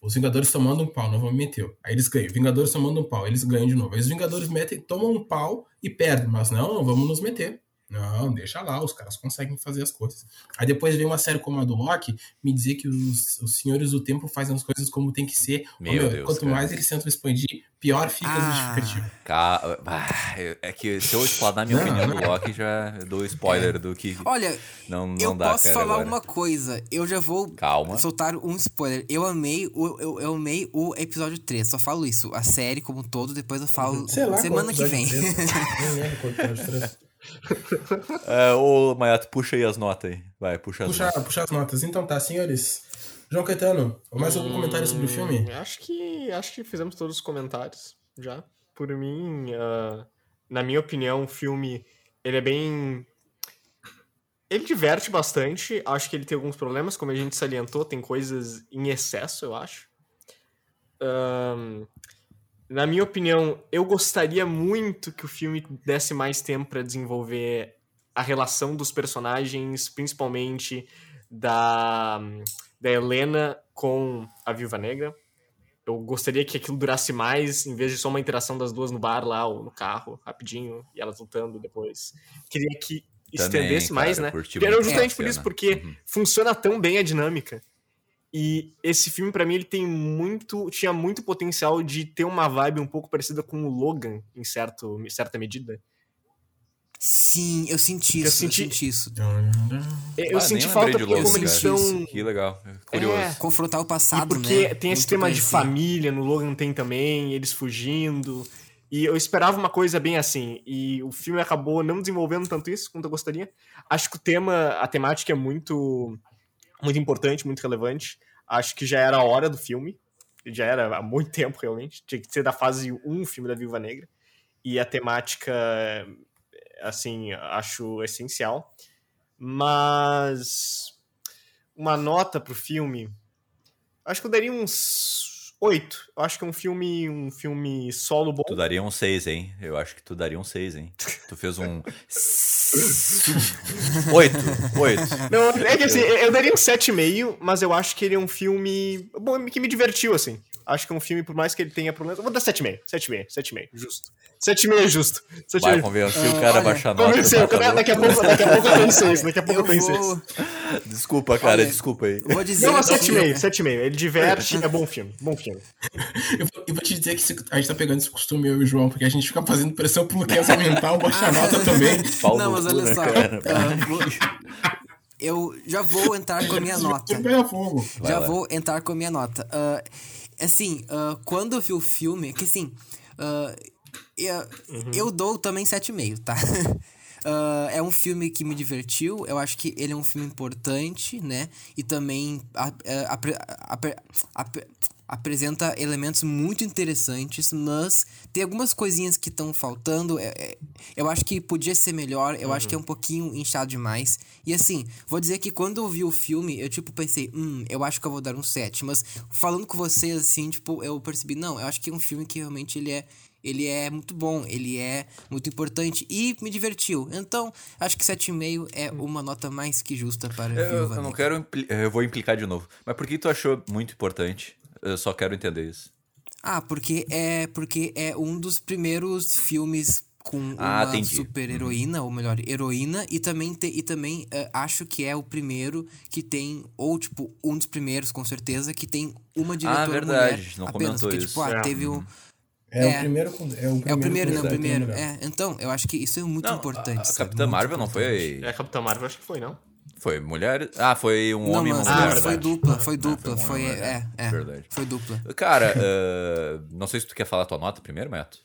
Os Vingadores tomando um pau, não vamos meter. Aí eles ganham. Vingadores tomando um pau, eles ganham de novo. Aí os Vingadores metem, tomam um pau e perdem. Mas não, não vamos nos meter. Não, deixa lá, os caras conseguem fazer as coisas. Aí depois vem uma série como a do Loki me dizer que os, os senhores do tempo fazem as coisas como tem que ser. Meu, meu Deus, quanto cara. mais eles tentam expandir, pior fica ah, a justificativa. Ah, é que se eu explanar minha não, opinião não. do Loki, já dou spoiler é. do que. Olha, não, não eu dá, posso falar agora. uma coisa. Eu já vou Calma. soltar um spoiler. Eu amei o, eu, eu amei o episódio 3. Só falo isso. A série como um todo, depois eu falo Sei lá, semana que vem. Não lembro qual episódio 3. é, ô, Maiato, puxa aí as notas aí. Vai, puxa as puxa, notas. Puxa as notas. Então tá, senhores. João Caetano, mais algum hum, comentário sobre o filme? Acho que, acho que fizemos todos os comentários já. Por mim, uh, na minha opinião, o filme ele é bem ele diverte bastante. Acho que ele tem alguns problemas, como a gente salientou, tem coisas em excesso, eu acho. Um, na minha opinião, eu gostaria muito que o filme desse mais tempo para desenvolver a relação dos personagens, principalmente da, da Helena com a Viúva Negra. Eu gostaria que aquilo durasse mais, em vez de só uma interação das duas no bar lá ou no carro, rapidinho, e elas lutando depois. Queria que estendesse Também, mais, cara, né? Era justamente por isso, porque uhum. funciona tão bem a dinâmica. E esse filme, para mim, ele tem muito. tinha muito potencial de ter uma vibe um pouco parecida com o Logan, em certo, em certa medida. Sim, eu senti isso. Eu senti, eu senti isso. Eu ah, senti falta porque como eles são. Que legal. Curioso. É, confrontar o passado. E porque né? tem esse tema de família, no Logan tem também, eles fugindo. E eu esperava uma coisa bem assim. E o filme acabou não desenvolvendo tanto isso quanto eu gostaria. Acho que o tema, a temática é muito, muito importante, muito relevante. Acho que já era a hora do filme. Já era há muito tempo, realmente. Tinha que ser da fase 1 filme da Viúva Negra. E a temática assim, acho essencial. Mas uma nota pro filme, acho que eu daria uns oito. Eu acho que é um filme, um filme solo bom. Tu daria um seis, hein? Eu acho que tu daria um seis, hein? Tu fez um oito, oito. Não, é que assim, eu daria um sete e meio, mas eu acho que ele é um filme bom, que me divertiu, assim. Acho que é um filme, por mais que ele tenha problemas. Eu vou dar 7,5. 7,5. 7,5. Justo. 7,5 é justo. 7,5. Vai convencer uh, o cara a baixar nota. Convenceu. Daqui a pouco, daqui a pouco eu tenho 6. Daqui a pouco eu, tenho 6. Vou... Desculpa, cara. Olha, desculpa aí. Vou dizer Não, 7,5. 7,5. Ele diverte. É bom filme. Bom filme. Eu, eu vou te dizer que a gente tá pegando esse costume, eu e o João, porque a gente fica fazendo pressão pro Luquinhas aumentar ou baixar nota também. Não, mas olha né, só. Uh, eu já vou entrar com a minha nota. Já vou entrar com a minha nota. Uh, assim, uh, quando eu vi o filme, que assim, uh, eu, uhum. eu dou também 7,5, tá? Uh, é um filme que me divertiu. Eu acho que ele é um filme importante, né? E também apre, apre, apre, apresenta elementos muito interessantes, mas tem algumas coisinhas que estão faltando. É, é, eu acho que podia ser melhor, eu uhum. acho que é um pouquinho inchado demais. E assim, vou dizer que quando eu vi o filme, eu tipo pensei, hum, eu acho que eu vou dar um 7. Mas falando com vocês, assim, tipo, eu percebi, não, eu acho que é um filme que realmente ele é. Ele é muito bom, ele é muito importante e me divertiu. Então, acho que 7,5 é uma nota mais que justa para eu, eu não quero, eu vou implicar de novo. Mas por que tu achou muito importante? Eu só quero entender isso. Ah, porque é porque é um dos primeiros filmes com ah, uma super heroína, uhum. ou melhor, heroína, e também, te, e também uh, acho que é o primeiro que tem, ou tipo, um dos primeiros, com certeza, que tem uma diretora ah, verdade, mulher não apenas, porque, isso. tipo, ah, é. teve o... É, é, o primeiro, é o primeiro, é o primeiro, não, o primeiro. É, então, eu acho que isso é muito não, importante. A, a Capitã Marvel importante. não foi. É, a Capitã Marvel acho que foi, não? Foi mulher. Ah, foi um não, homem e uma mulher. Ah, foi dupla, foi dupla. Foi, um foi é, é. Verdade. Foi dupla. Cara, uh, não sei se tu quer falar a tua nota primeiro, Meto.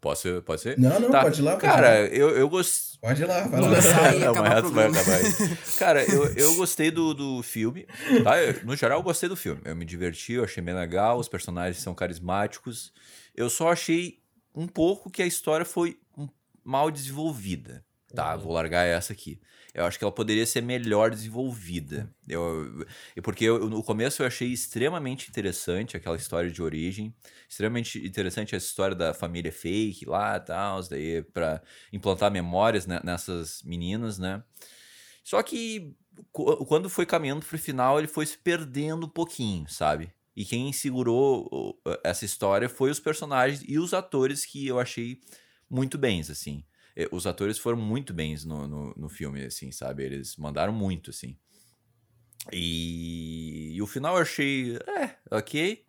Pode ser? Pode ser? Não, não, tá. pode ir lá. Pode Cara, ir lá. eu, eu gostei. Pode ir lá, vai lá. não, Meto vai acabar aí. Cara, eu, eu gostei do, do filme. Tá? Eu, no geral, eu gostei do filme. Eu me diverti, eu achei bem legal. Os personagens são carismáticos. Eu só achei um pouco que a história foi mal desenvolvida. Tá, uhum. vou largar essa aqui eu acho que ela poderia ser melhor desenvolvida. Eu, porque eu, no começo eu achei extremamente interessante aquela história de origem, extremamente interessante essa história da família fake lá, tal, daí para implantar memórias né, nessas meninas, né? Só que quando foi caminhando pro final, ele foi se perdendo um pouquinho, sabe? E quem segurou essa história foi os personagens e os atores que eu achei muito bens, assim. É, os atores foram muito bens no, no, no, filme, assim, sabe? Eles mandaram muito, assim. E, e o final eu achei, é, ok.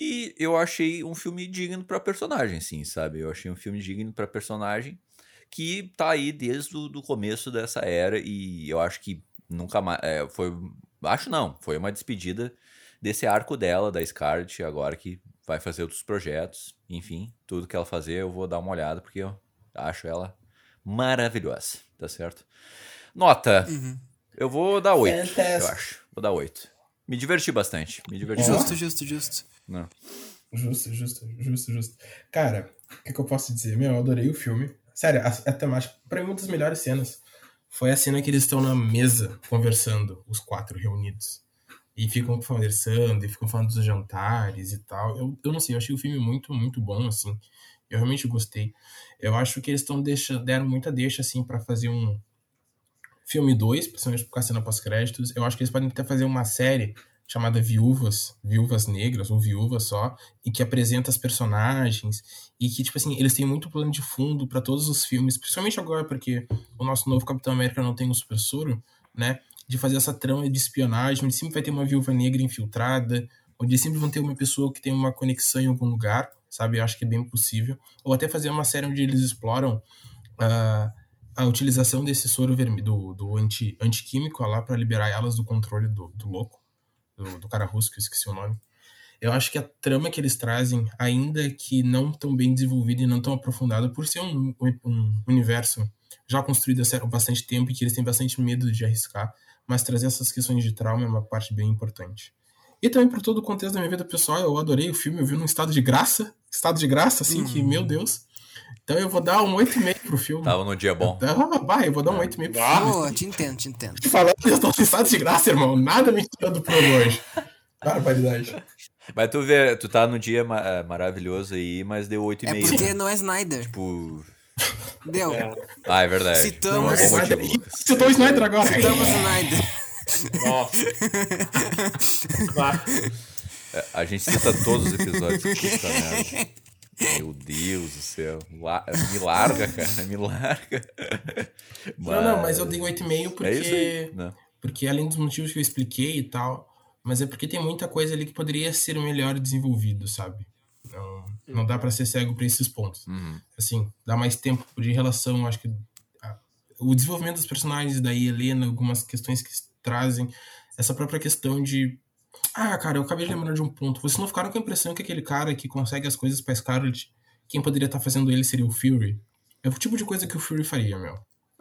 E eu achei um filme digno para personagem, sim, sabe? Eu achei um filme digno para personagem que tá aí desde o começo dessa era e eu acho que nunca mais é, foi, acho não, foi uma despedida desse arco dela da Scarlett agora que vai fazer outros projetos, enfim, tudo que ela fazer eu vou dar uma olhada porque eu Acho ela maravilhosa, tá certo? Nota. Uhum. Eu vou dar 8, Fantastic. eu acho. Vou dar 8. Me diverti bastante. Me diverti Justo, bastante. justo, justo. Não. Justo, justo, justo, justo. Cara, O que, que, eu posso dizer? Meu, eu adorei o filme. Sério, a, a temática. Pra mim, uma das melhores cenas foi a cena que eles estão na mesa conversando, os quatro reunidos. E ficam conversando, e ficam falando dos jantares e tal. Eu, eu não sei, eu achei o filme muito, muito bom, assim. Eu realmente gostei. Eu acho que eles estão deram muita deixa, assim, para fazer um filme 2, principalmente por causa cena pós-créditos. Eu acho que eles podem até fazer uma série chamada Viúvas, Viúvas Negras, ou Viúvas só, e que apresenta as personagens, e que, tipo assim, eles têm muito plano de fundo para todos os filmes, principalmente agora, porque o nosso novo Capitão América não tem um super soro, né? De fazer essa trama de espionagem, onde sempre vai ter uma viúva negra infiltrada, onde sempre vão ter uma pessoa que tem uma conexão em algum lugar, sabe? Eu acho que é bem possível. Ou até fazer uma série onde eles exploram uh, a utilização desse soro vermelho, do, do anti, antiquímico lá para liberar elas do controle do, do louco do, do cara russo, que eu esqueci o nome. Eu acho que a trama que eles trazem, ainda que não tão bem desenvolvida e não tão aprofundada, por ser um, um universo já construído há bastante tempo e que eles têm bastante medo de arriscar, mas trazer essas questões de trauma é uma parte bem importante. E também por todo o contexto da minha vida pessoal, eu adorei o filme, eu vi num estado de graça, estado de graça, assim, que, meu uhum. Deus. Então eu vou dar um 8,5 pro filme. Tava no dia bom. Ah, vai, eu vou dar um 8,5 pro filme. Oh, te entendo, te entendo. Te falando que eu tô em estado de graça, irmão. Nada me tira do pro hoje. Barbaridade. Mas tu vê, tu tá no dia ma maravilhoso aí, mas deu 8,5. É porque não é Snyder. Tipo. Deu. É. Ah, é verdade. Citamos. É Snyder. Citou o Snyder agora. Citamos o Snyder. Nossa. É, a gente cita todos os episódios. Puta merda. Meu Deus do céu. Me larga, cara. Me larga. Mas... Não, não, mas eu dei 8,5 porque. É porque além dos motivos que eu expliquei e tal, mas é porque tem muita coisa ali que poderia ser melhor desenvolvido, sabe? Não, dá para ser cego para esses pontos. Uhum. Assim, dá mais tempo de relação, acho que. A, o desenvolvimento dos personagens da Helena, algumas questões que trazem, essa própria questão de ah, cara, eu acabei de lembrar de um ponto. Vocês não ficaram com a impressão que aquele cara que consegue as coisas pra Scarlet, quem poderia estar tá fazendo ele seria o Fury? É o tipo de coisa que o Fury faria, meu.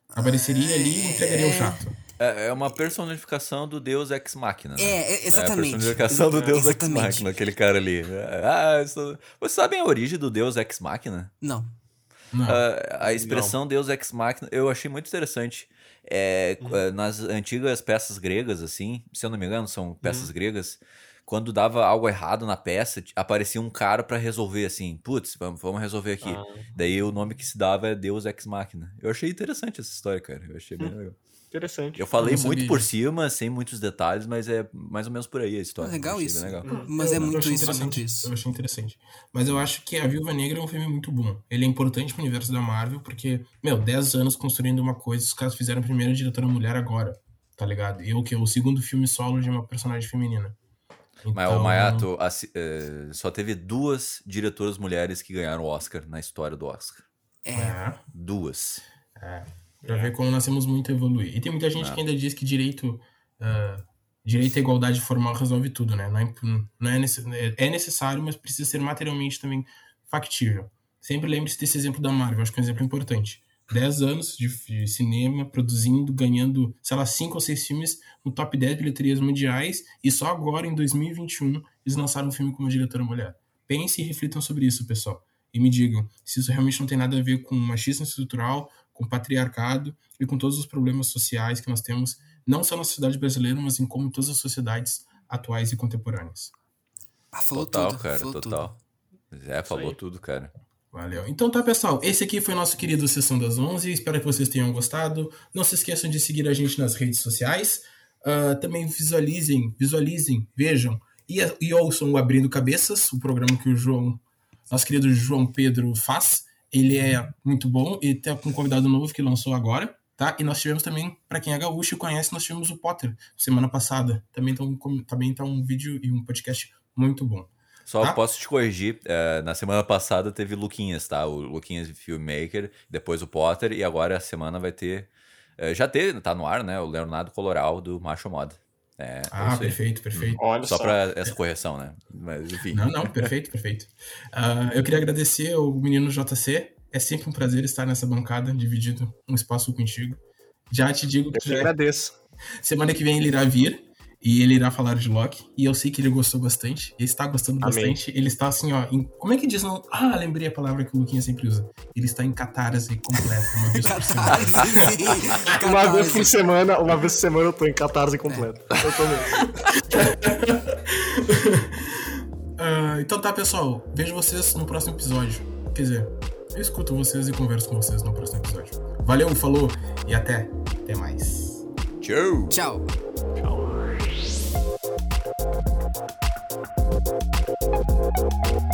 Apareceria ali e entregaria o chato. É, é uma personificação do Deus Ex Machina. Né? É, exatamente. É a personificação do Deus Ex Machina, aquele cara ali. Ah, isso... Vocês sabem a origem do Deus Ex Machina? Não. Não. Uh, a expressão Não. Deus Ex Machina eu achei muito interessante. É, uhum. Nas antigas peças gregas, assim, se eu não me engano, são peças uhum. gregas. Quando dava algo errado na peça, aparecia um cara para resolver, assim, putz, vamos, vamos resolver aqui. Ah. Daí o nome que se dava é Deus Ex Machina. Eu achei interessante essa história, cara. Eu achei bem hum. legal. Interessante. Eu falei muito por cima, sem muitos detalhes, mas é mais ou menos por aí a história. Legal isso. Legal. Mas é muito isso, muito isso. Eu achei interessante. Mas eu acho que A Viúva Negra é um filme muito bom. Ele é importante pro universo da Marvel, porque, meu, 10 anos construindo uma coisa, os caras fizeram a primeira diretora mulher agora, tá ligado? E o que? O segundo filme solo de uma personagem feminina. Então... Mas o Mayato é, só teve duas diretoras mulheres que ganharam o Oscar na história do Oscar. É. Duas. É. Pra é. ver como nós temos muito a evoluir. E tem muita gente é. que ainda diz que direito, uh, direito à igualdade formal resolve tudo, né? Não é, não é, é necessário, mas precisa ser materialmente também factível. Sempre lembre-se desse exemplo da Marvel, acho que é um exemplo importante. 10 anos de, de, cinema, produzindo, ganhando, sei lá, 5 ou 6 filmes no top 10 bilheterias mundiais, e só agora, em 2021, eles lançaram um filme com uma diretora mulher. Pense e reflitam sobre isso, pessoal. E me digam se isso realmente não tem nada a ver com machismo estrutural, com o patriarcado e com todos os problemas sociais que nós temos, não só na sociedade brasileira, mas em como todas as sociedades atuais e contemporâneas. Ah, falou total, tudo, cara, falou total. Tudo. É, falou tudo, cara. Valeu. Então tá, pessoal. Esse aqui foi nosso querido Sessão das 11. Espero que vocês tenham gostado. Não se esqueçam de seguir a gente nas redes sociais. Uh, também visualizem, visualizem, vejam e, e ouçam o Abrindo Cabeças, o programa que o João, nosso querido João Pedro faz. Ele é muito bom e tem um convidado novo que lançou agora, tá? E nós tivemos também, para quem é gaúcho e conhece, nós tivemos o Potter semana passada. Também tá um, também tá um vídeo e um podcast muito bom. Só tá? posso te corrigir, uh, na semana passada teve Luquinhas, tá? O Luquinhas Filmmaker, depois o Potter, e agora a semana vai ter. Uh, já teve, tá no ar, né? O Leonardo Coloral do Macho Mod. É, ah, perfeito, perfeito. Olha só, só. para essa correção, né? Mas enfim. Não, não, perfeito, perfeito. Uh, eu queria agradecer ao menino JC. É sempre um prazer estar nessa bancada, dividido um espaço contigo. Já te digo que. Eu te agradeço. Semana que vem ele irá vir. E ele irá falar de Loki. E eu sei que ele gostou bastante. Ele está gostando Amém. bastante. Ele está assim, ó. em- como é que diz? Não? Ah, lembrei a palavra que o Luquinha sempre usa. Ele está em catarse completa, uma vez por semana. Uma vez por semana, uma vez por semana eu tô em catarse completo. Eu tô mesmo. Ah, então tá, pessoal. Vejo vocês no próximo episódio. Quer dizer, eu escuto vocês e converso com vocês no próximo episódio. Valeu, falou e até. Até mais. Tchau! Tchau. Tchau. Thank you.